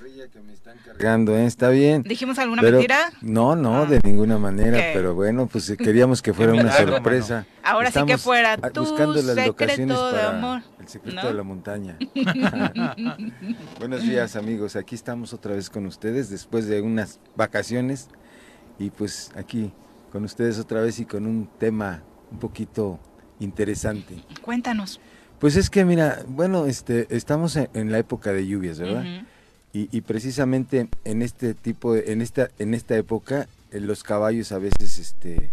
Cargando, ¿eh? Está bien. ¿Dijimos alguna Pero- mentira? No, no, de ninguna manera, pero bueno, pues eh, queríamos que fuera una sorpresa. Ahora sí que fuera tu buscando las secreto locaciones de para amor, el secreto ¿no? de la montaña. Buenos días, amigos. Aquí estamos otra vez con ustedes después de unas vacaciones y pues aquí con ustedes otra vez y con un tema un poquito interesante. Cuéntanos. Pues es que mira, bueno, este, estamos en, en la época de lluvias, ¿verdad? Y, y precisamente en este tipo, de- en esta, en esta época, eh, los caballos a veces, este,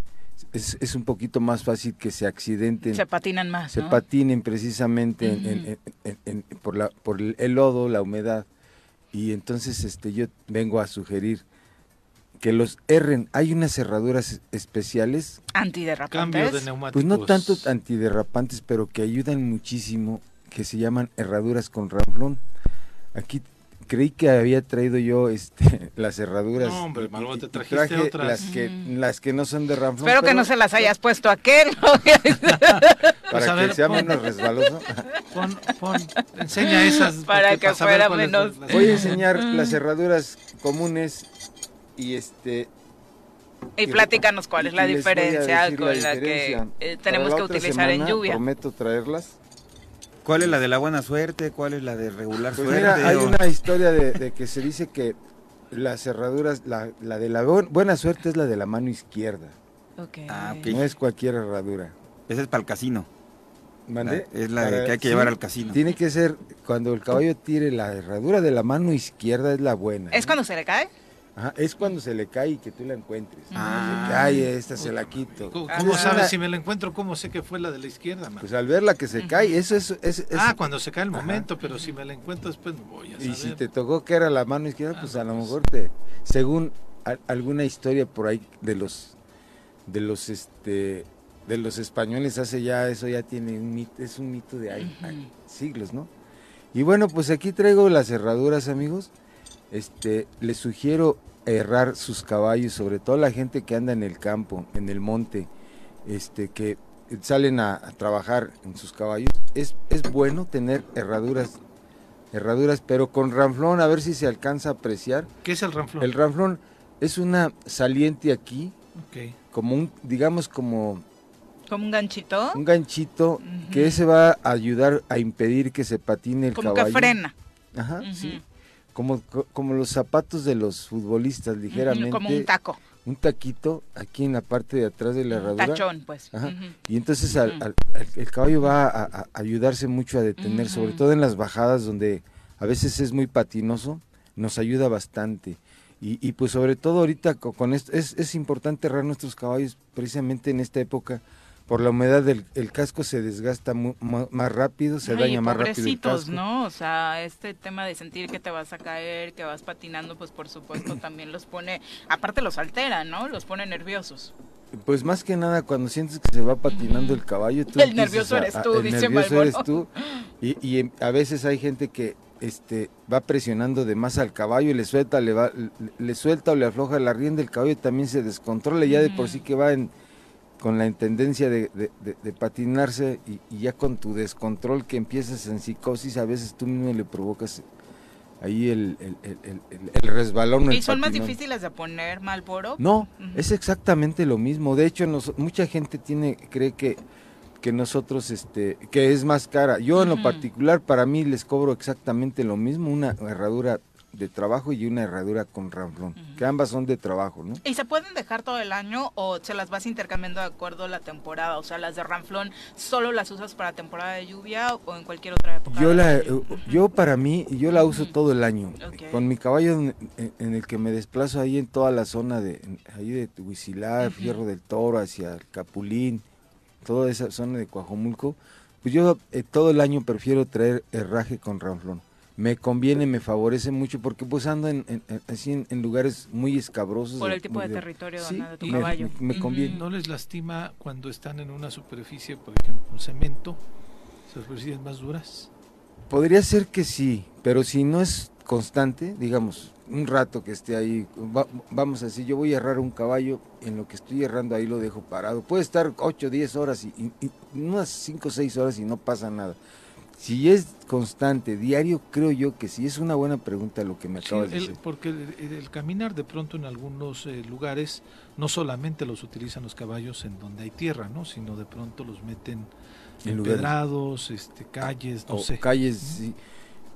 es, es un poquito más fácil que se accidenten, Se patinan más, se ¿no? patinen precisamente en- por, la, por el el lodo, la humedad. Y entonces, este, yo vengo a sugerir que los erren. Hay unas cerraduras especiales Antiderrapantes. Cambio de neumáticos. pues no tanto antiderrapantes, pero que ayudan muchísimo, que se llaman herraduras con ranflón. Aquí creí que había traído yo este las herraduras. No, hombre, y- te trajiste traje otras. las que Mm. las que no son de ranflón. Espero que no se las hayas puesto aquel. para Pues que ver, sea pon- menos resbaloso. Pon, pon, enseña esas. Para que fuera menos- las- Voy a enseñar las herraduras comunes y este y platícanos cuál y- es la y diferencia con la, diferencia. que eh, tenemos la que utilizar en lluvia. Prometo traerlas. ¿Cuál es la de la buena suerte? ¿Cuál es la de regular Pues suerte? mira, hay O- una historia de, de que se dice que las cerraduras, la, la de la bu- buena suerte es la de la mano izquierda, Ok. Ah, no es cualquier herradura. Esa es para el casino. Es la Para- que hay que sí, llevar al casino. Tiene que ser, cuando el caballo tire la herradura de la mano izquierda es la buena. ¿Es ¿eh? cuando se le cae? Ajá, es cuando se le cae y que tú la encuentres. Ah. Se cae, esta se la quito. ¿Cómo, Es sabes si me la encuentro? ¿Cómo sé que fue la de la izquierda, man? Pues al verla que se cae, eso es... es- es- ah, cuando se cae el Ajá. momento, pero si me la encuentro después no voy a saber. Y si te tocó que era la mano izquierda, Ah, pues a lo pues. mejor te, según a- alguna historia por ahí de los, de los, este, de los españoles hace ya eso ya tiene un mito, es un mito de ahí, siglos, ¿no? Y bueno, pues aquí traigo las cerraduras, amigos. Este, les sugiero errar sus caballos, sobre todo la gente que anda en el campo, en el monte, este, que salen a, a trabajar en sus caballos. Es, es bueno tener herraduras herraduras, pero con ranflón, a ver si se alcanza a apreciar. ¿Qué es el ranflón? El ranflón es una saliente aquí, Ok. como un, digamos, como ¿Como un ganchito? un ganchito que ese va a ayudar a impedir que se patine el Como caballo. que frena. Ajá, sí. Como, co- como los zapatos de los futbolistas, ligeramente. Como un taco. un taquito aquí en la parte de atrás de la herradura. tachón, pues. Ajá. Y entonces al- Ujú. al- al- el caballo va a, ayudarse mucho a detener, sobre todo en las bajadas donde a veces es muy patinoso, nos ayuda bastante. Y, y pues sobre todo ahorita co- con esto, es, es importante errar nuestros caballos precisamente en esta época. Por la humedad del el casco se desgasta mu- ma- más rápido, se Ay, daña más rápido el casco. ¿no? O sea, este tema de sentir que te vas a caer, que vas patinando, pues por supuesto también los pone, aparte los altera, ¿no? Los pone nerviosos. Pues más que nada cuando sientes que se va patinando el caballo, tú El nervioso a- eres a- tú, el dice nervioso eres tú. Y, y em- a veces hay gente que este, va presionando de más al caballo y le suelta, le, va, le, le suelta o le afloja la rienda, el caballo también se descontrola, ya de por sí que va en, con la tendencia de, de- de- de patinarse y, y ya con tu descontrol que empiezas en psicosis, a veces tú mismo le provocas ahí el, el, resbalón. ¿Y son más difíciles de poner Malboro? No, es exactamente lo mismo. De hecho, nos- mucha gente tiene cree que que nosotros este que es más cara. Yo en lo particular para mí les cobro exactamente lo mismo, una herradura de trabajo y una herradura con ranflón, que ambas son de trabajo, ¿no? ¿Y se pueden dejar todo el año o se las vas intercambiando de acuerdo a la temporada? O sea, las de Ranflón, ¿solo las usas para temporada de lluvia o en cualquier otra época? Yo la año? yo para mí yo la uso todo el año. Ok. Con mi caballo en, el que me desplazo ahí en toda la zona de ahí de Huizilar, Ujú. Fierro del Toro hacia el Capulín, toda esa zona de Coajomulco, pues yo eh, todo el año prefiero traer herraje con ranflón. Me conviene, me favorece mucho porque pues ando en, en- en- así en, en lugares muy escabrosos. Por el tipo de territorio Sí, tu me- caballo. me- me conviene. ¿No les lastima cuando están en una superficie, por ejemplo, un cemento, superficies más duras? Podría ser que sí, pero si no es constante, digamos, un rato que esté ahí, va- vamos a decir, yo voy a errar un caballo, en lo que estoy errando ahí lo dejo parado. Puede estar 8, 10 horas, y, y- y unas 5, 6 horas y no pasa nada. Si es constante, diario, creo yo que sí. Es una buena pregunta lo que me Sí, acabas de decir. porque el, caminar de pronto en algunos eh, lugares no solamente los utilizan los caballos en donde hay tierra, ¿no? sino de pronto los meten En en lugares. pedrados, este, calles, no o sé. calles, sí.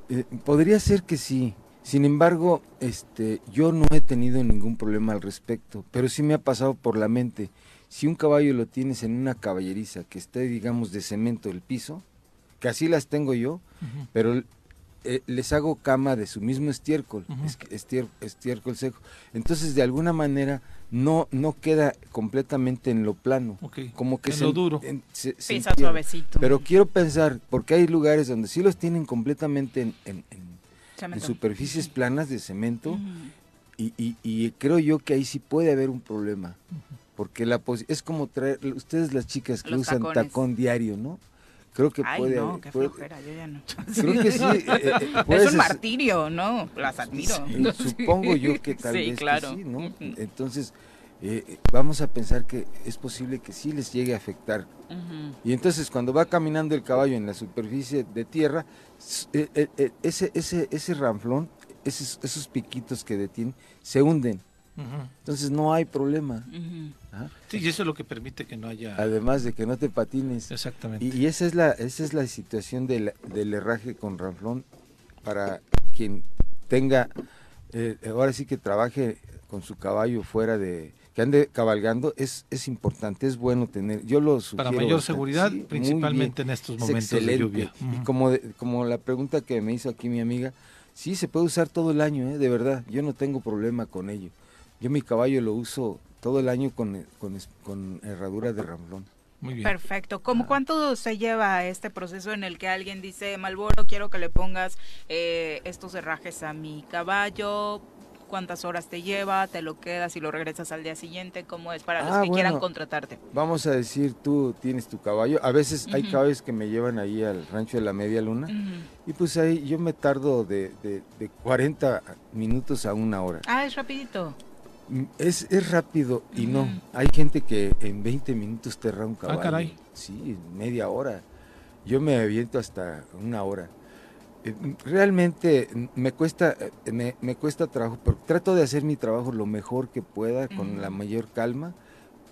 Eh, podría ser que sí. Sin embargo, este, yo no he tenido ningún problema al respecto, pero sí me ha pasado por la mente. Si un caballo lo tienes en una caballeriza que esté, digamos, de cemento el piso, que así las tengo yo, pero eh, les hago cama de su mismo estiércol, estiércol seco. Entonces, de alguna manera, no, no queda completamente en lo plano. Como que en se, lo duro. en- se- se Pisa entierra. suavecito. Pero quiero pensar, porque hay lugares donde sí los tienen completamente en, en- en- superficies planas de cemento y, y- y creo yo que ahí sí puede haber un problema. Porque la es como traer, ustedes las chicas que Los usan tacones. tacón diario, ¿no? Creo que Ay, puede no, qué puede- flojera, yo ya no. Creo que sí. eh, eh, es un martirio, ¿no? Las admiro. Sí, Supongo yo que tal Sí, vez que sí, ¿no? Entonces, eh, vamos a pensar que es posible que sí les llegue a afectar. Y entonces cuando va caminando el caballo en la superficie de tierra, eh, ese, ese, ese ranflón, esos, esos piquitos que detienen, se hunden. Entonces no hay problema. ¿ah? Sí, y eso es lo que permite que no haya... Además de que no te patines. Exactamente. Y, y esa es la esa es la situación del, del herraje con ranflón para quien tenga, eh, ahora sí que trabaje con su caballo fuera de, que ande cabalgando, es, es importante, es bueno tener, yo lo sugiero. Para mayor bastante. seguridad, Sí, principalmente bien, en estos es momentos de lluvia. Y como, de- como la pregunta que me hizo aquí mi amiga, sí, se puede usar todo el año, ¿eh? de verdad, yo no tengo problema con ello. Yo mi caballo lo uso todo el año con, con, herradura de ramblón. Muy bien. Perfecto. ¿Cómo cuánto se lleva este proceso en el que alguien dice, Malboro, quiero que le pongas eh, estos herrajes a mi caballo? ¿Cuántas horas te lleva? ¿Te lo quedas y lo regresas al día siguiente? ¿Cómo es para los Ah, que quieran contratarte? Vamos a decir, tú tienes tu caballo. A veces hay caballos que me llevan ahí al rancho de la Media Luna. Y pues ahí yo me tardo de, de, de 40 minutos a una hora. Ah, es rapidito. Es, es rápido y no. Hay gente que en 20 minutos te un caballo. caray. Sí, media hora. Yo me aviento hasta una hora. Eh, Realmente mm, me cuesta, eh, me, me cuesta trabajo, pero trato de hacer mi trabajo lo mejor que pueda, con la mayor calma,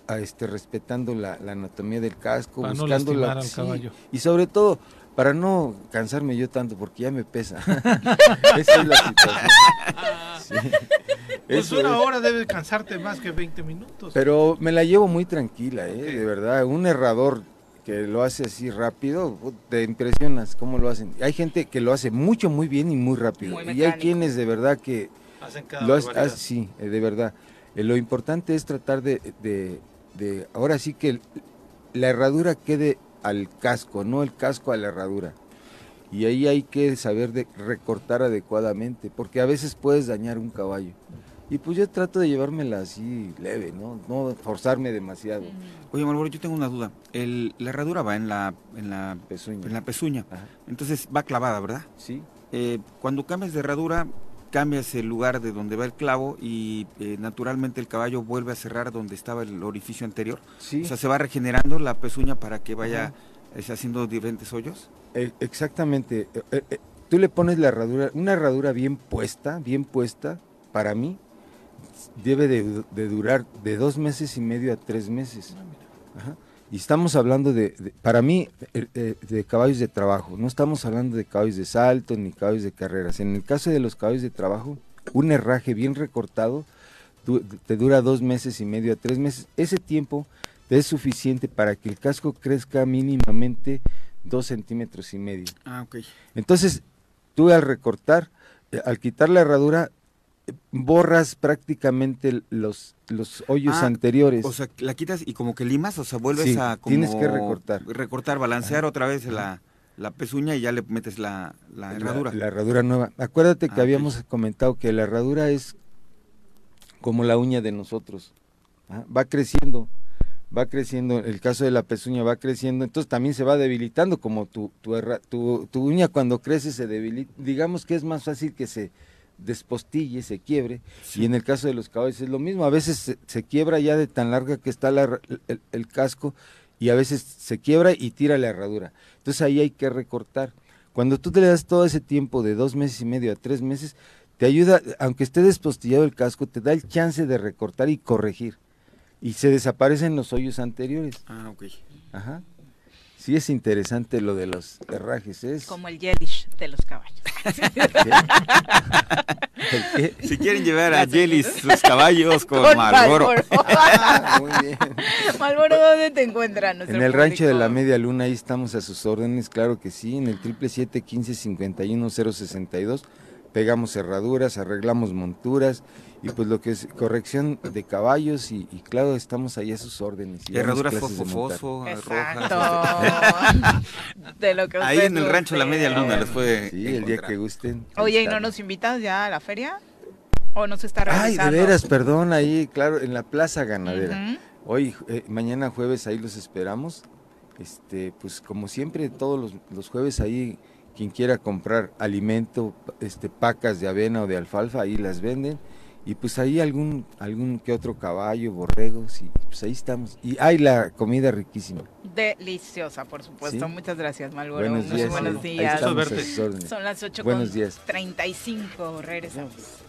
a este, respetando la, la anatomía del casco, Para no buscando la- sí, y sobre todo para no cansarme yo tanto, porque ya me pesa. Esa es la situación. Sí. Pues Eso una es. hora debe cansarte más que 20 minutos. Pero me la llevo muy tranquila, ¿eh? de verdad. Un errador que lo hace así rápido, te impresionas cómo lo hacen. Hay gente que lo hace mucho, muy bien y muy rápido. Muy y hay quienes de verdad que Hacen cada lo hace- barbaridad. hace- sí, eh, de verdad. Eh, lo importante es tratar de, de- de- ahora sí que la herradura quede al casco, no el casco a la herradura. Y ahí hay que saber de recortar adecuadamente, porque a veces puedes dañar un caballo. Y pues yo trato de llevármela así leve, ¿no? No forzarme demasiado. Oye, Malboro, yo tengo una duda. El, la herradura va en la, en la, Pezuña. en la pezuña. Entonces va clavada, ¿verdad? Sí. eh, cuando cambias de herradura, cambias el lugar de donde va el clavo y eh, naturalmente el caballo vuelve a cerrar donde estaba el orificio anterior. Sí. O sea, se va regenerando la pezuña para que vaya haciendo diferentes hoyos. Eh, exactamente. Eh, eh, tú le pones la herradura, una herradura bien puesta, bien puesta, para mí, debe de, de durar de dos meses y medio a tres meses. Ajá. Y estamos hablando de, de- para mí, eh, eh, de caballos de trabajo. No estamos hablando de caballos de salto ni caballos de carreras. En el caso de los caballos de trabajo, un herraje bien recortado te dura dos meses y medio a tres meses. Ese tiempo te es suficiente para que el casco crezca mínimamente dos centímetros y medio. Ah, ok. Entonces, tú al recortar, eh, al quitar la herradura, borras prácticamente los, los hoyos Ah, anteriores. O sea, la quitas y como que limas, o sea, vuelves Sí, a como tienes que recortar. Recortar, balancear otra vez la, la pezuña y ya le metes la, la herradura. La, herradura nueva. Acuérdate que Ah, habíamos comentado que la herradura es como la uña de nosotros. ¿ah? Va creciendo, va creciendo, el caso de la pezuña va creciendo, entonces también se va debilitando, como tu, tu, herra- tu, tu uña cuando crece se debilita. Digamos que es más fácil que se despostille, se quiebre, y en el caso de los caballos es lo mismo, a veces se, se quiebra ya de tan larga que está la el, el casco, y a veces se quiebra y tira la herradura. Entonces ahí hay que recortar. Cuando tú te le das todo ese tiempo de dos meses y medio a tres meses, te ayuda, aunque esté despostillado el casco, te da el chance de recortar y corregir. Y se desaparecen los hoyos anteriores. Ah, ok. Ajá. Sí es interesante lo de los herrajes, es... Como el Yelish de los caballos. ¿El qué? Si quieren llevar a Jelly sus caballos con, Con Marlboro. Marlboro. Ah, muy bien. Malboro, ¿dónde te encuentran? En el rancho de la media luna, ahí estamos a sus órdenes, claro que sí, en el triple siete quince cincuenta y uno cero sesenta y dos, pegamos cerraduras, arreglamos monturas y pues lo que es corrección de caballos y, y claro, estamos ahí a sus órdenes. y montar. fosfo, rojas. Exacto. de lo que Ahí en el rancho la media luna los puede Sí, el día que gusten. Oye, ¿y no nos invitas ya a la feria? ¿O no se está Ay, realizando? de veras, perdón, ahí, claro, en la Plaza Ganadera. Hoy, eh, mañana jueves, ahí los esperamos. Este, pues como siempre, todos los, los jueves ahí, quien quiera comprar alimento, este, pacas de avena o de alfalfa, ahí las venden. Y pues ahí algún, algún que otro caballo, borregos, y pues ahí estamos. Y hay la comida riquísima. Deliciosa, por supuesto. Sí. Muchas gracias, Malboro. Buenos días. buenos días. Son las 8 Buenos con días. 35. Regresamos.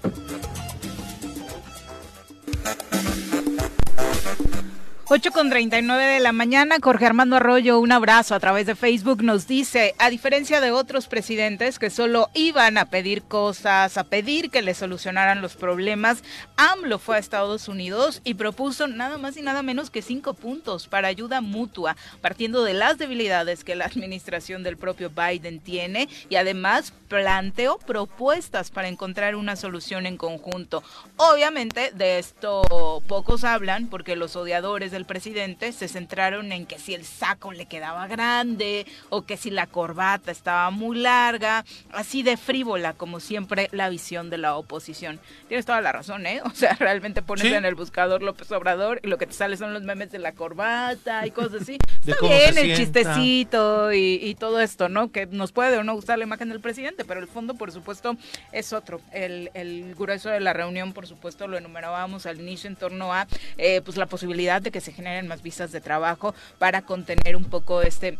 8 con 39 de la mañana, Jorge Armando Arroyo, un abrazo a través de Facebook, nos dice, a diferencia de otros presidentes que solo iban a pedir cosas, a pedir que le solucionaran los problemas, AMLO fue a Estados Unidos y propuso nada más y nada menos que cinco puntos para ayuda mutua, partiendo de las debilidades que la administración del propio Biden tiene y además planteó propuestas para encontrar una solución en conjunto. Obviamente de esto pocos hablan porque los odiadores del presidente se centraron en que si el saco le quedaba grande o que si la corbata estaba muy larga, así de frívola como siempre la visión de la oposición. Tienes toda la razón, ¿eh? O sea, realmente pones Sí. en el buscador López Obrador y lo que te sale son los memes de la corbata y cosas así. Está bien el chistecito y, y todo esto, ¿no? Que nos puede o no gustar la imagen del presidente, pero el fondo, por supuesto, es otro. El, el grueso de la reunión, por supuesto, lo enumerábamos al inicio en torno a eh, pues la posibilidad de que se generen más visas de trabajo para contener un poco este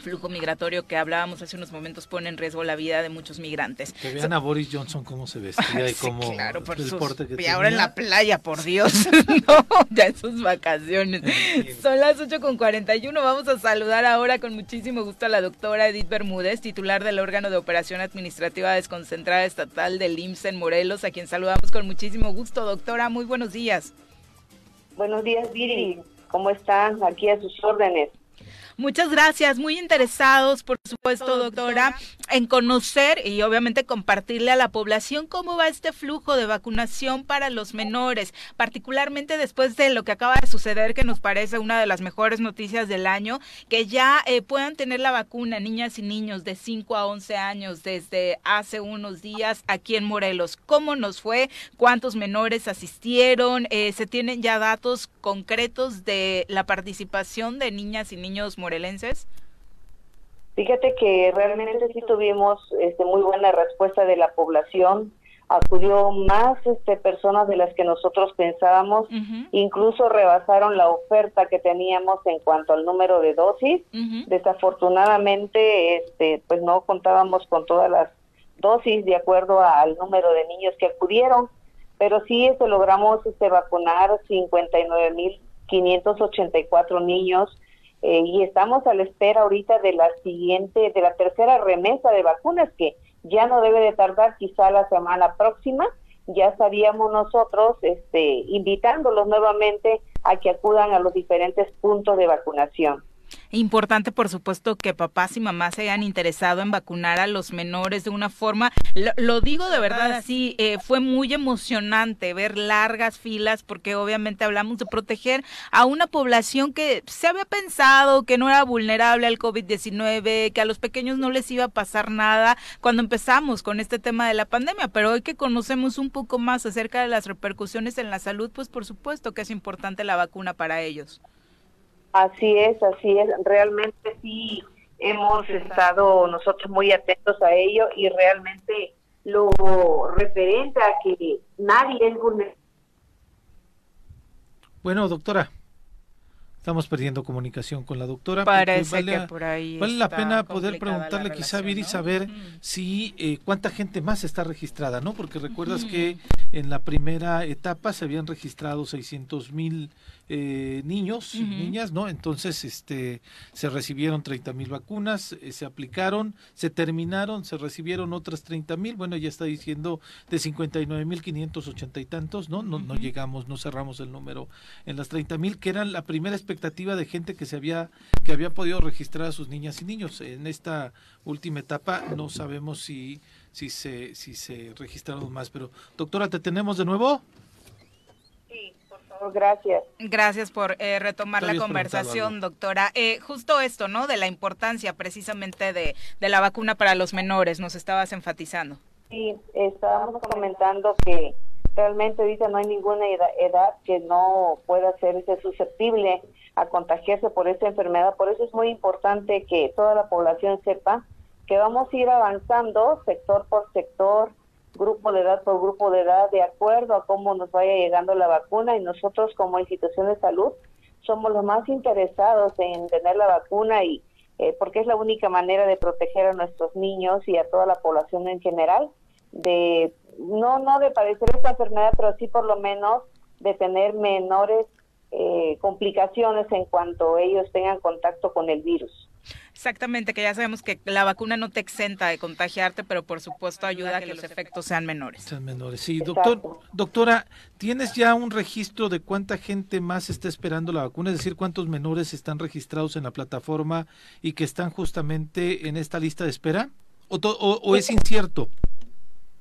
flujo migratorio que hablábamos hace unos momentos pone en riesgo la vida de muchos migrantes. Que vean a Boris Johnson cómo se vestía y Sí, cómo claro, por sus- que y ahora en la playa, por Dios, no, ya en sus vacaciones. Son las 8 con 41, vamos a saludar ahora con muchísimo gusto a la doctora Edith Bermúdez, titular del órgano de operación administrativa desconcentrada estatal del IMSS en Morelos, a quien saludamos con muchísimo gusto. Doctora, muy buenos días. Buenos días, Viri. ¿Cómo está? Aquí a sus órdenes. Muchas gracias, muy interesados, por supuesto, doctora, en conocer y obviamente compartirle a la población cómo va este flujo de vacunación para los menores, particularmente después de lo que acaba de suceder, que nos parece una de las mejores noticias del año, que ya eh, puedan tener la vacuna niñas y niños de 5 a 11 años desde hace unos días aquí en Morelos. ¿Cómo nos fue? ¿Cuántos menores asistieron? Eh, ¿Se tienen ya datos concretos de la participación de niñas y niños morelenses? Fíjate que realmente sí tuvimos este, muy buena respuesta de la población. Acudió más este, personas de las que nosotros pensábamos. Incluso rebasaron la oferta que teníamos en cuanto al número de dosis. Desafortunadamente, este, pues no contábamos con todas las dosis de acuerdo al número de niños que acudieron, pero sí este, logramos este, vacunar 59.584 niños eh, y estamos a la espera ahorita de la siguiente, de la tercera remesa de vacunas que ya no debe de tardar quizá la semana próxima, ya estaríamos nosotros este, invitándolos nuevamente a que acudan a los diferentes puntos de vacunación. Importante, por supuesto, que papás y mamás se hayan interesado en vacunar a los menores de una forma, lo, digo de verdad así, eh, fue muy emocionante ver largas filas porque obviamente hablamos de proteger a una población que se había pensado que no era vulnerable al COVID-19, que a los pequeños no les iba a pasar nada cuando empezamos con este tema de la pandemia, pero hoy que conocemos un poco más acerca de las repercusiones en la salud, pues por supuesto que es importante la vacuna para ellos. Así es, así es. Realmente sí hemos estado nosotros muy atentos a ello y realmente lo referente a que nadie es vulnerable. Bueno, doctora, estamos perdiendo comunicación con la doctora. Parece vale, que por ahí vale la pena poder preguntarle quizá Viri saber si eh, cuánta gente más está registrada, ¿no? Porque recuerdas que en la primera etapa se habían registrado 600 mil eh, niños y niñas, ¿no? Entonces, este, se recibieron 30 mil vacunas, eh, se aplicaron, se terminaron, se recibieron otras 30 mil, bueno, ya está diciendo de 59 mil 580 y tantos, ¿no? No, no llegamos, no cerramos el número en las 30 mil, que eran la primera expectativa de gente que se había, que había podido registrar a sus niñas y niños. En esta última etapa no sabemos si, si se, si se registraron más, pero doctora, ¿te tenemos de nuevo? Gracias. Gracias por eh, retomar la conversación, doctora. Eh, justo esto, ¿no? De la importancia precisamente de, de la vacuna para los menores, nos estabas enfatizando. Sí, estábamos comentando que realmente ahorita no hay ninguna edad, que no pueda ser susceptible a contagiarse por esta enfermedad. Por eso es muy importante que toda la población sepa que vamos a ir avanzando sector por sector, grupo de edad por grupo de edad, de acuerdo a cómo nos vaya llegando la vacuna y nosotros como institución de salud somos los más interesados en tener la vacuna y eh, porque es la única manera de proteger a nuestros niños y a toda la población en general de no no de padecer esta enfermedad pero sí por lo menos de tener menores eh, complicaciones en cuanto ellos tengan contacto con el virus. Exactamente, que ya sabemos que la vacuna no te exenta de contagiarte, pero por supuesto ayuda a que los efectos sean menores. Sean menores, sí. Doctor, doctora, ¿tienes ya un registro de cuánta gente más está esperando la vacuna? Es decir, cuántos menores están registrados en la plataforma y que están justamente en esta lista de espera? ¿O, o, es incierto?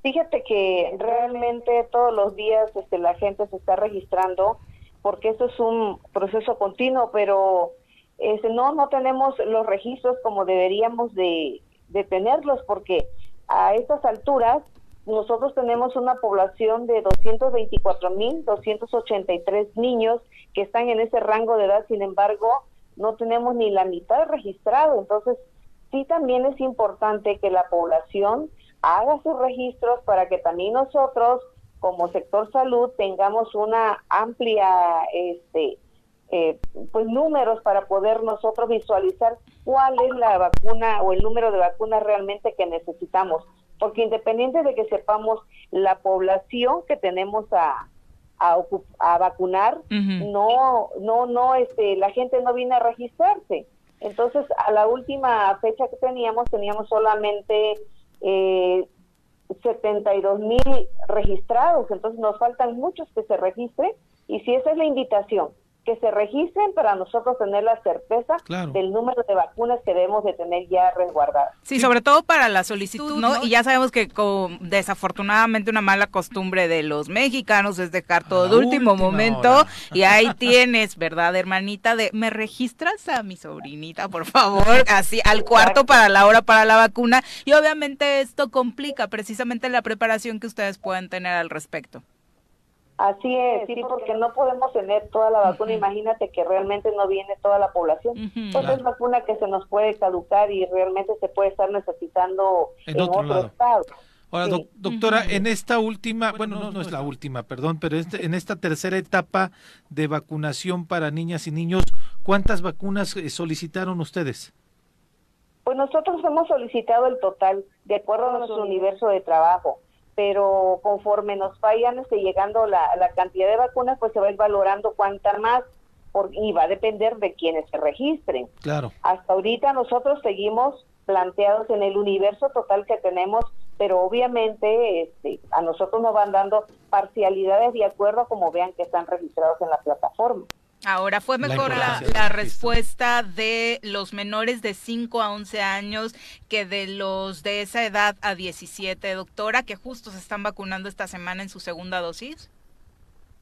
Fíjate que realmente todos los días este, la gente se está registrando porque esto es un proceso continuo, pero este, no, no tenemos los registros como deberíamos de, de tenerlos, porque a estas alturas nosotros tenemos una población de 224.283 niños que están en ese rango de edad, sin embargo, no tenemos ni la mitad registrado. Entonces, sí también es importante que la población haga sus registros para que también nosotros, como sector salud, tengamos una amplia este, eh, pues números para poder nosotros visualizar cuál es la vacuna o el número de vacunas realmente que necesitamos. Porque independiente de que sepamos la población que tenemos a, a, vacunar no no no este la gente no viene a registrarse. Entonces a la última fecha que teníamos teníamos solamente eh, 72 mil registrados. Entonces nos faltan muchos que se registren. Y si esa es la invitación que se registren para nosotros tener la certeza del número de vacunas que debemos de tener ya resguardadas. Sí, sobre todo para la solicitud, ¿no? Y ya sabemos que con, desafortunadamente una mala costumbre de los mexicanos es dejar todo de último momento y ahí tienes, ¿verdad, hermanita? De me registras a mi sobrinita, por favor, así al cuarto para la hora para la vacuna y obviamente esto complica precisamente la preparación que ustedes pueden tener al respecto. Así es, sí, porque no podemos tener toda la vacuna. Imagínate que realmente no viene toda la población. Pues es vacuna que se nos puede caducar y realmente se puede estar necesitando en, otro, estado. Ahora, doctora, en esta última, bueno, no, no es la última, perdón, pero este, en esta tercera etapa de vacunación para niñas y niños, ¿cuántas vacunas eh, solicitaron ustedes? Pues nosotros hemos solicitado el total, de acuerdo a nuestro universo de trabajo pero conforme nos vayan este, llegando la, cantidad de vacunas, pues se va a ir valorando cuánta más por, y va a depender de quienes se registren. Claro. Hasta ahorita nosotros seguimos planteados en el universo total que tenemos, pero obviamente este, a nosotros nos van dando parcialidades de acuerdo a como vean que están registrados en la plataforma. Ahora, ¿fue mejor la, respuesta de los menores de 5 a 11 años que de los de esa edad a 17, doctora, que justo se están vacunando esta semana en su segunda dosis?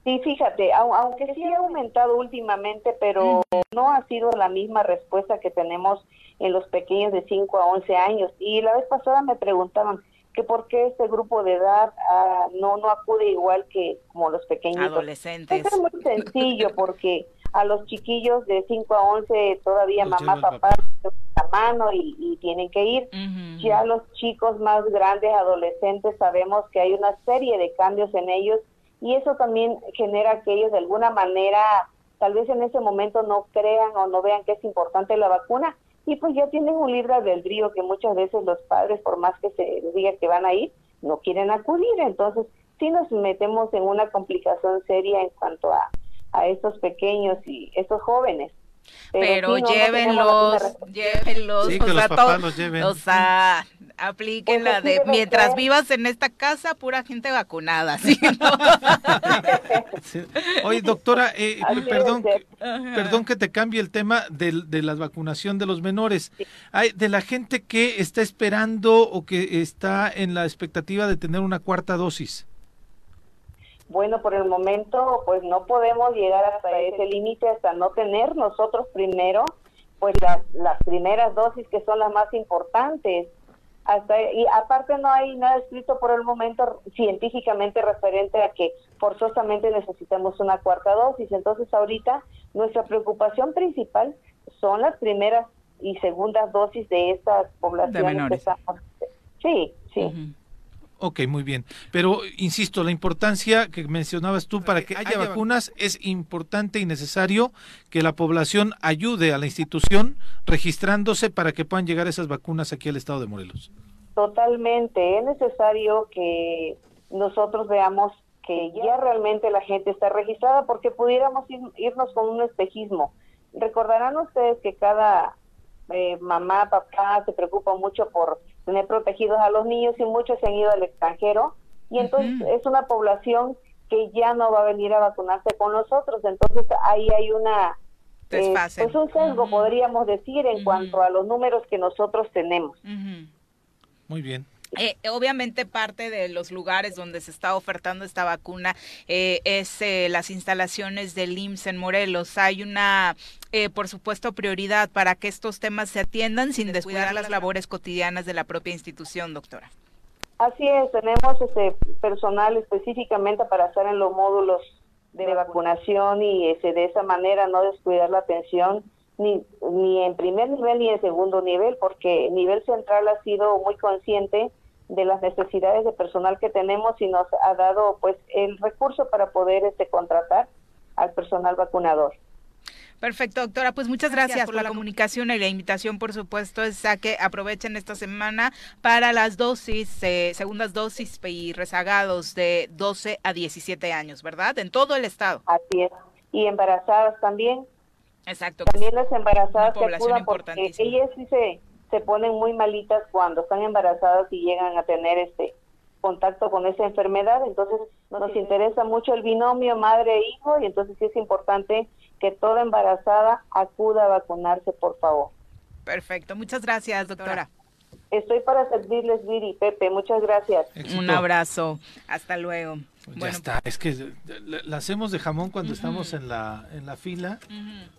Sí, fíjate, aunque sí ha aumentado últimamente, pero no ha sido la misma respuesta que tenemos en los pequeños de 5 a 11 años. Y la vez pasada me preguntaban, que por qué este grupo de edad ah, no no acude igual que como los pequeños adolescentes. es muy sencillo porque a los chiquillos de 5 a 11 todavía mamá, papá la mano y, tienen que ir. Ya los chicos más grandes, adolescentes, sabemos que hay una serie de cambios en ellos y eso también genera que ellos de alguna manera, tal vez en ese momento no crean o no vean que es importante la vacuna, y pues ya tienen un libre albedrío que muchas veces los padres, por más que se diga que van a ir, no quieren acudir. Entonces, sí nos metemos en una complicación seria en cuanto a, a estos pequeños y estos jóvenes. Pero, llévenlos, llévenlos, sí, que los papás los lleven. O sea, apliquen la de mientras vivas en esta casa, pura gente vacunada. ¿sí? Oye, doctora, eh, perdón, que, perdón que te cambie el tema de, de la vacunación de los menores. Hay de la gente que está esperando o que está en la expectativa de tener una cuarta dosis. Bueno, por el momento, pues no podemos llegar hasta ese límite, hasta no tener nosotros primero, pues las, las primeras dosis que son las más importantes hasta y aparte no hay nada escrito por el momento científicamente referente a que forzosamente necesitamos una cuarta dosis. Entonces ahorita nuestra preocupación principal son las primeras y segundas dosis de estas poblaciones. Sí, sí. Ok, muy bien. Pero, insisto, la importancia que mencionabas tú para que haya vacunas es importante y necesario que la población ayude a la institución registrándose para que puedan llegar esas vacunas aquí al estado de Morelos. Totalmente. Es necesario que nosotros veamos que ya realmente la gente está registrada porque pudiéramos irnos con un espejismo. Recordarán ustedes que cada eh, mamá, papá se preocupa mucho por tener protegidos a los niños y muchos se han ido al extranjero. Y entonces es una población que ya no va a venir a vacunarse con nosotros, entonces ahí hay una eh, pues un sesgo podríamos decir en cuanto a los números que nosotros tenemos. Muy bien. Eh, obviamente parte de los lugares donde se está ofertando esta vacuna eh, es eh, las instalaciones del IMSS en Morelos. Hay una, por supuesto, prioridad para que estos temas se atiendan sin descuidar las labores cotidianas de la propia institución, doctora. Así es, tenemos ese personal específicamente para estar en los módulos de vacunación y ese, de esa manera no descuidar la atención ni, ni en primer nivel ni en segundo nivel, porque nivel central ha sido muy consciente de las necesidades de personal que tenemos y nos ha dado pues el recurso para poder este contratar al personal vacunador. Perfecto, doctora. Pues muchas gracias, por, la, comunicación y la invitación, por supuesto, es a que aprovechen esta semana para las dosis, eh, segundas dosis y rezagados de 12 a 17 años, ¿verdad? En todo el estado. Así es. Y embarazadas también. Exacto. También las embarazadas se acudan porque ellas sí se, se ponen muy malitas cuando están embarazadas y llegan a tener este contacto con esa enfermedad. Entonces nos interesa mucho el binomio madre-hijo y entonces sí es importante que toda embarazada acuda a vacunarse, por favor. Perfecto. Muchas gracias, doctora. Estoy para servirles, Viri, Pepe. Muchas gracias. Un abrazo. Hasta luego. Pues Bueno. ya está, es que la, hacemos de jamón cuando estamos en la, en la fila,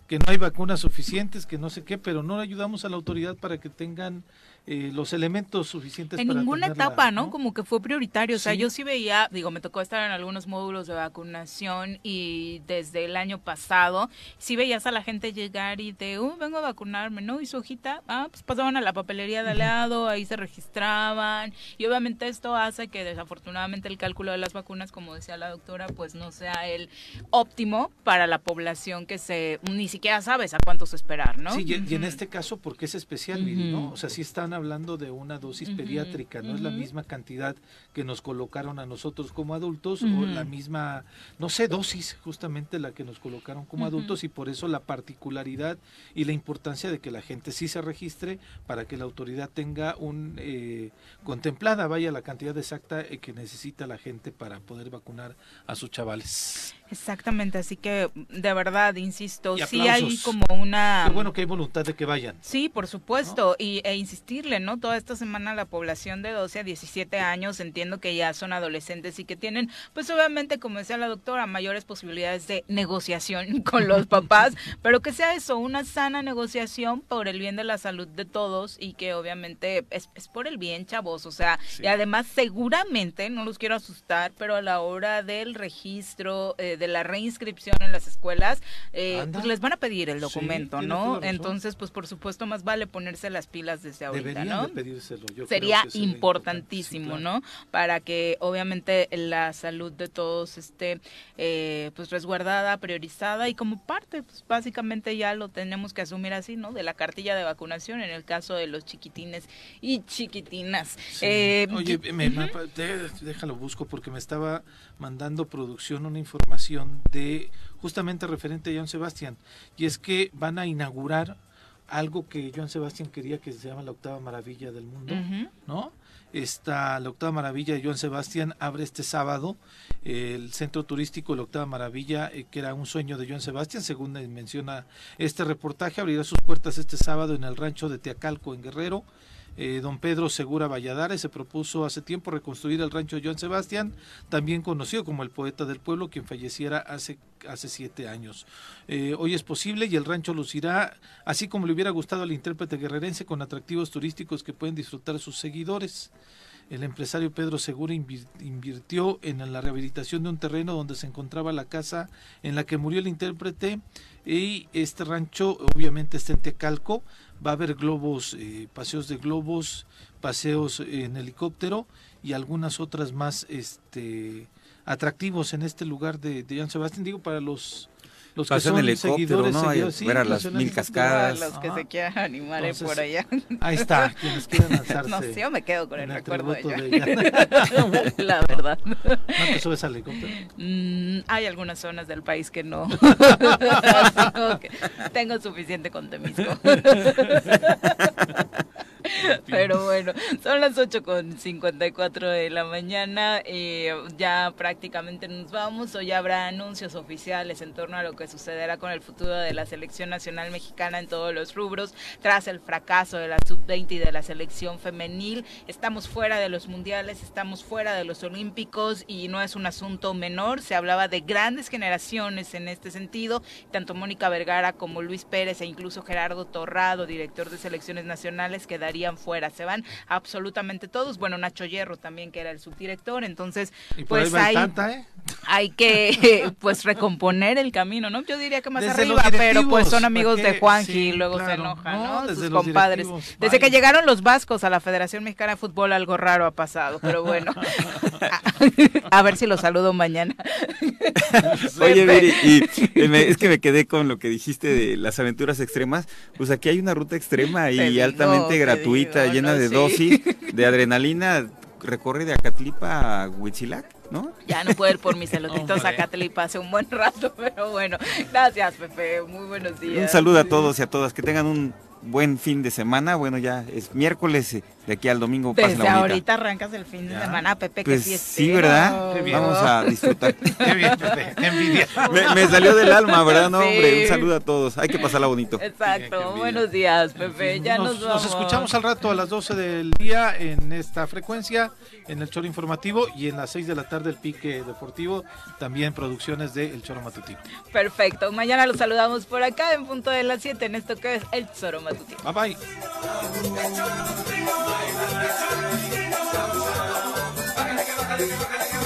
que no hay vacunas suficientes, que no sé qué, pero no ayudamos a la autoridad para que tengan eh, los elementos suficientes En para ninguna etapa, ¿no? Como que fue prioritario. O sea, Sí. yo sí veía, digo, me tocó estar en algunos módulos de vacunación y desde el año pasado sí veías a la gente llegar y de, uh, vengo a vacunarme, ¿no? Y su hojita, ah, pues pasaban a la papelería de al lado, ahí se registraban. Y obviamente esto hace que desafortunadamente el cálculo de las vacunas, como decía la doctora, pues no sea el óptimo para la población que se, ni siquiera sabes a cuántos esperar, ¿no? Sí, y, y en este caso, porque es especial, Miri, ¿no? O sea, sí están hablando de una dosis pediátrica, no es la misma cantidad que nos colocaron a nosotros como adultos, o la misma, no sé, dosis, justamente la que nos colocaron como adultos, y por eso la particularidad y la importancia de que la gente sí se registre para que la autoridad tenga un eh, contemplada, vaya, la cantidad exacta eh, que necesita la gente para poder vacunar a sus chavales. Exactamente, así que de verdad, insisto, sí hay como una... Qué bueno que hay voluntad de que vayan. Sí, por supuesto, y, e insistirle, ¿no? Toda esta semana la población de 12 a 17 años, entiendo que ya son adolescentes y que tienen, pues obviamente, como decía la doctora, mayores posibilidades de negociación con los papás, pero que sea eso, una sana negociación por el bien de la salud de todos y que obviamente es, es por el bien, chavos, o sea, y además seguramente, no los quiero asustar, pero a la hora del registro, eh, de la reinscripción en las escuelas, eh, pues les van a pedir el documento, ¿no? Entonces, pues por supuesto, más vale ponerse las pilas desde ahorita, Deberían ¿no? de pedírselo. yo creo Sería que sería importantísimo, Sí, ¿no? Para que obviamente la salud de todos esté eh, pues resguardada, priorizada y como parte, pues básicamente ya lo tenemos que asumir así, ¿no? De la cartilla de vacunación en el caso de los chiquitines y chiquitinas. Sí. Eh, Oye, me- me- de- déjalo busco porque me estaba mandando producción una información de justamente referente a John Sebastián y es que van a inaugurar algo que John Sebastián quería que se llama la octava maravilla del mundo. ¿no? Esta, la octava maravilla de Joan Sebastián abre este sábado eh, el centro turístico La Octava Maravilla, eh, que era un sueño de Joan Sebastián, según menciona este reportaje, abrirá sus puertas este sábado en el rancho de Teacalco, en Guerrero. Eh, don Pedro Segura Valladares se propuso hace tiempo reconstruir el rancho Joan Sebastián, también conocido como el poeta del pueblo, quien falleciera hace, hace siete años. Eh, hoy es posible y el rancho lucirá así como le hubiera gustado al intérprete guerrerense con atractivos turísticos que pueden disfrutar sus seguidores. El empresario Pedro Segura invir- invirtió en la rehabilitación de un terreno donde se encontraba la casa en la que murió el intérprete y este rancho obviamente está en Tecalco. Va a haber globos, eh, paseos de globos, paseos en helicóptero y algunas otras más este, atractivos en este lugar de, de San Sebastián. Digo, para los, los que Paseo en son helicóptero, seguidores, ¿no? seguidores, Y sí, ver a las mil cascadas. Los que Ajá. se quieran animar Entonces, por allá. Ahí está, quienes quieran lanzarse. No sé, yo me quedo con el recuerdo de de ella. La verdad. ¿No te subes al helicóptero? Mm, hay algunas zonas del país que no. que- tengo suficiente con Temisco. Pero bueno, son las 8 con 54 de la mañana. eh, ya prácticamente nos vamos. Hoy habrá anuncios oficiales en torno a lo que sucederá con el futuro de la selección nacional mexicana en todos los rubros. Tras el fracaso de la sub-20 y de la selección femenil, estamos fuera de los mundiales, estamos fuera de los olímpicos y no es un asunto menor. Se hablaba de grandes generaciones en este sentido. Tanto Mónica Vergara como Luis Pérez e incluso Gerardo Torrado, director de selecciones nacionales, quedarían fuera. Se van absolutamente todos. Bueno, Nacho Hierro también, que era el subdirector. Entonces, Y por pues ahí hay, Tata, ¿eh? hay que pues recomponer el camino, ¿no? Yo diría que más Desde arriba, pero pues son amigos de Juanji Sí, y luego se enojan, No, ¿no? desde Sus compadres. Desde que llegaron los vascos a la Federación Mexicana de Fútbol, algo raro ha pasado, pero bueno. a ver si los saludo mañana. Oye. Viri, y me- es que me quedé con lo que dijiste de las aventuras extremas. Pues aquí hay una ruta extrema y Te altamente te gratuita, llena no, de sí. dosis, de adrenalina. Recorre de Acatlipa a Huitzilac, ¿no? Ya no puedo ir por mis elotitos a Catlipa hace un buen rato, pero bueno. Gracias, Pepe. Muy buenos días. Un saludo a todos y a todas. Que tengan un buen fin de semana. Bueno, ya es miércoles, eh, de aquí al domingo. Desde bonita. ahorita arrancas el fin de semana, Pepe, Pues que sí, ¿verdad? Qué bien. Vamos a disfrutar. Qué bien, Pepe, qué envidia. me, me salió del alma, ¿verdad? No, Sí. hombre, un saludo a todos. Hay que pasarla bonito. Exacto. Buenos días, Pepe. Ya nos, Nos, vamos. nos escuchamos al rato a las 12 del día en esta frecuencia, en el Choro Informativo y en las 6 de la tarde el Pique Deportivo, también producciones de El Choro Matutino. Perfecto. Mañana los saludamos por acá en punto de las 7 en esto que es el Zoro Matutino. Bye bye. Bájale bájale bájale bájale bájale bájale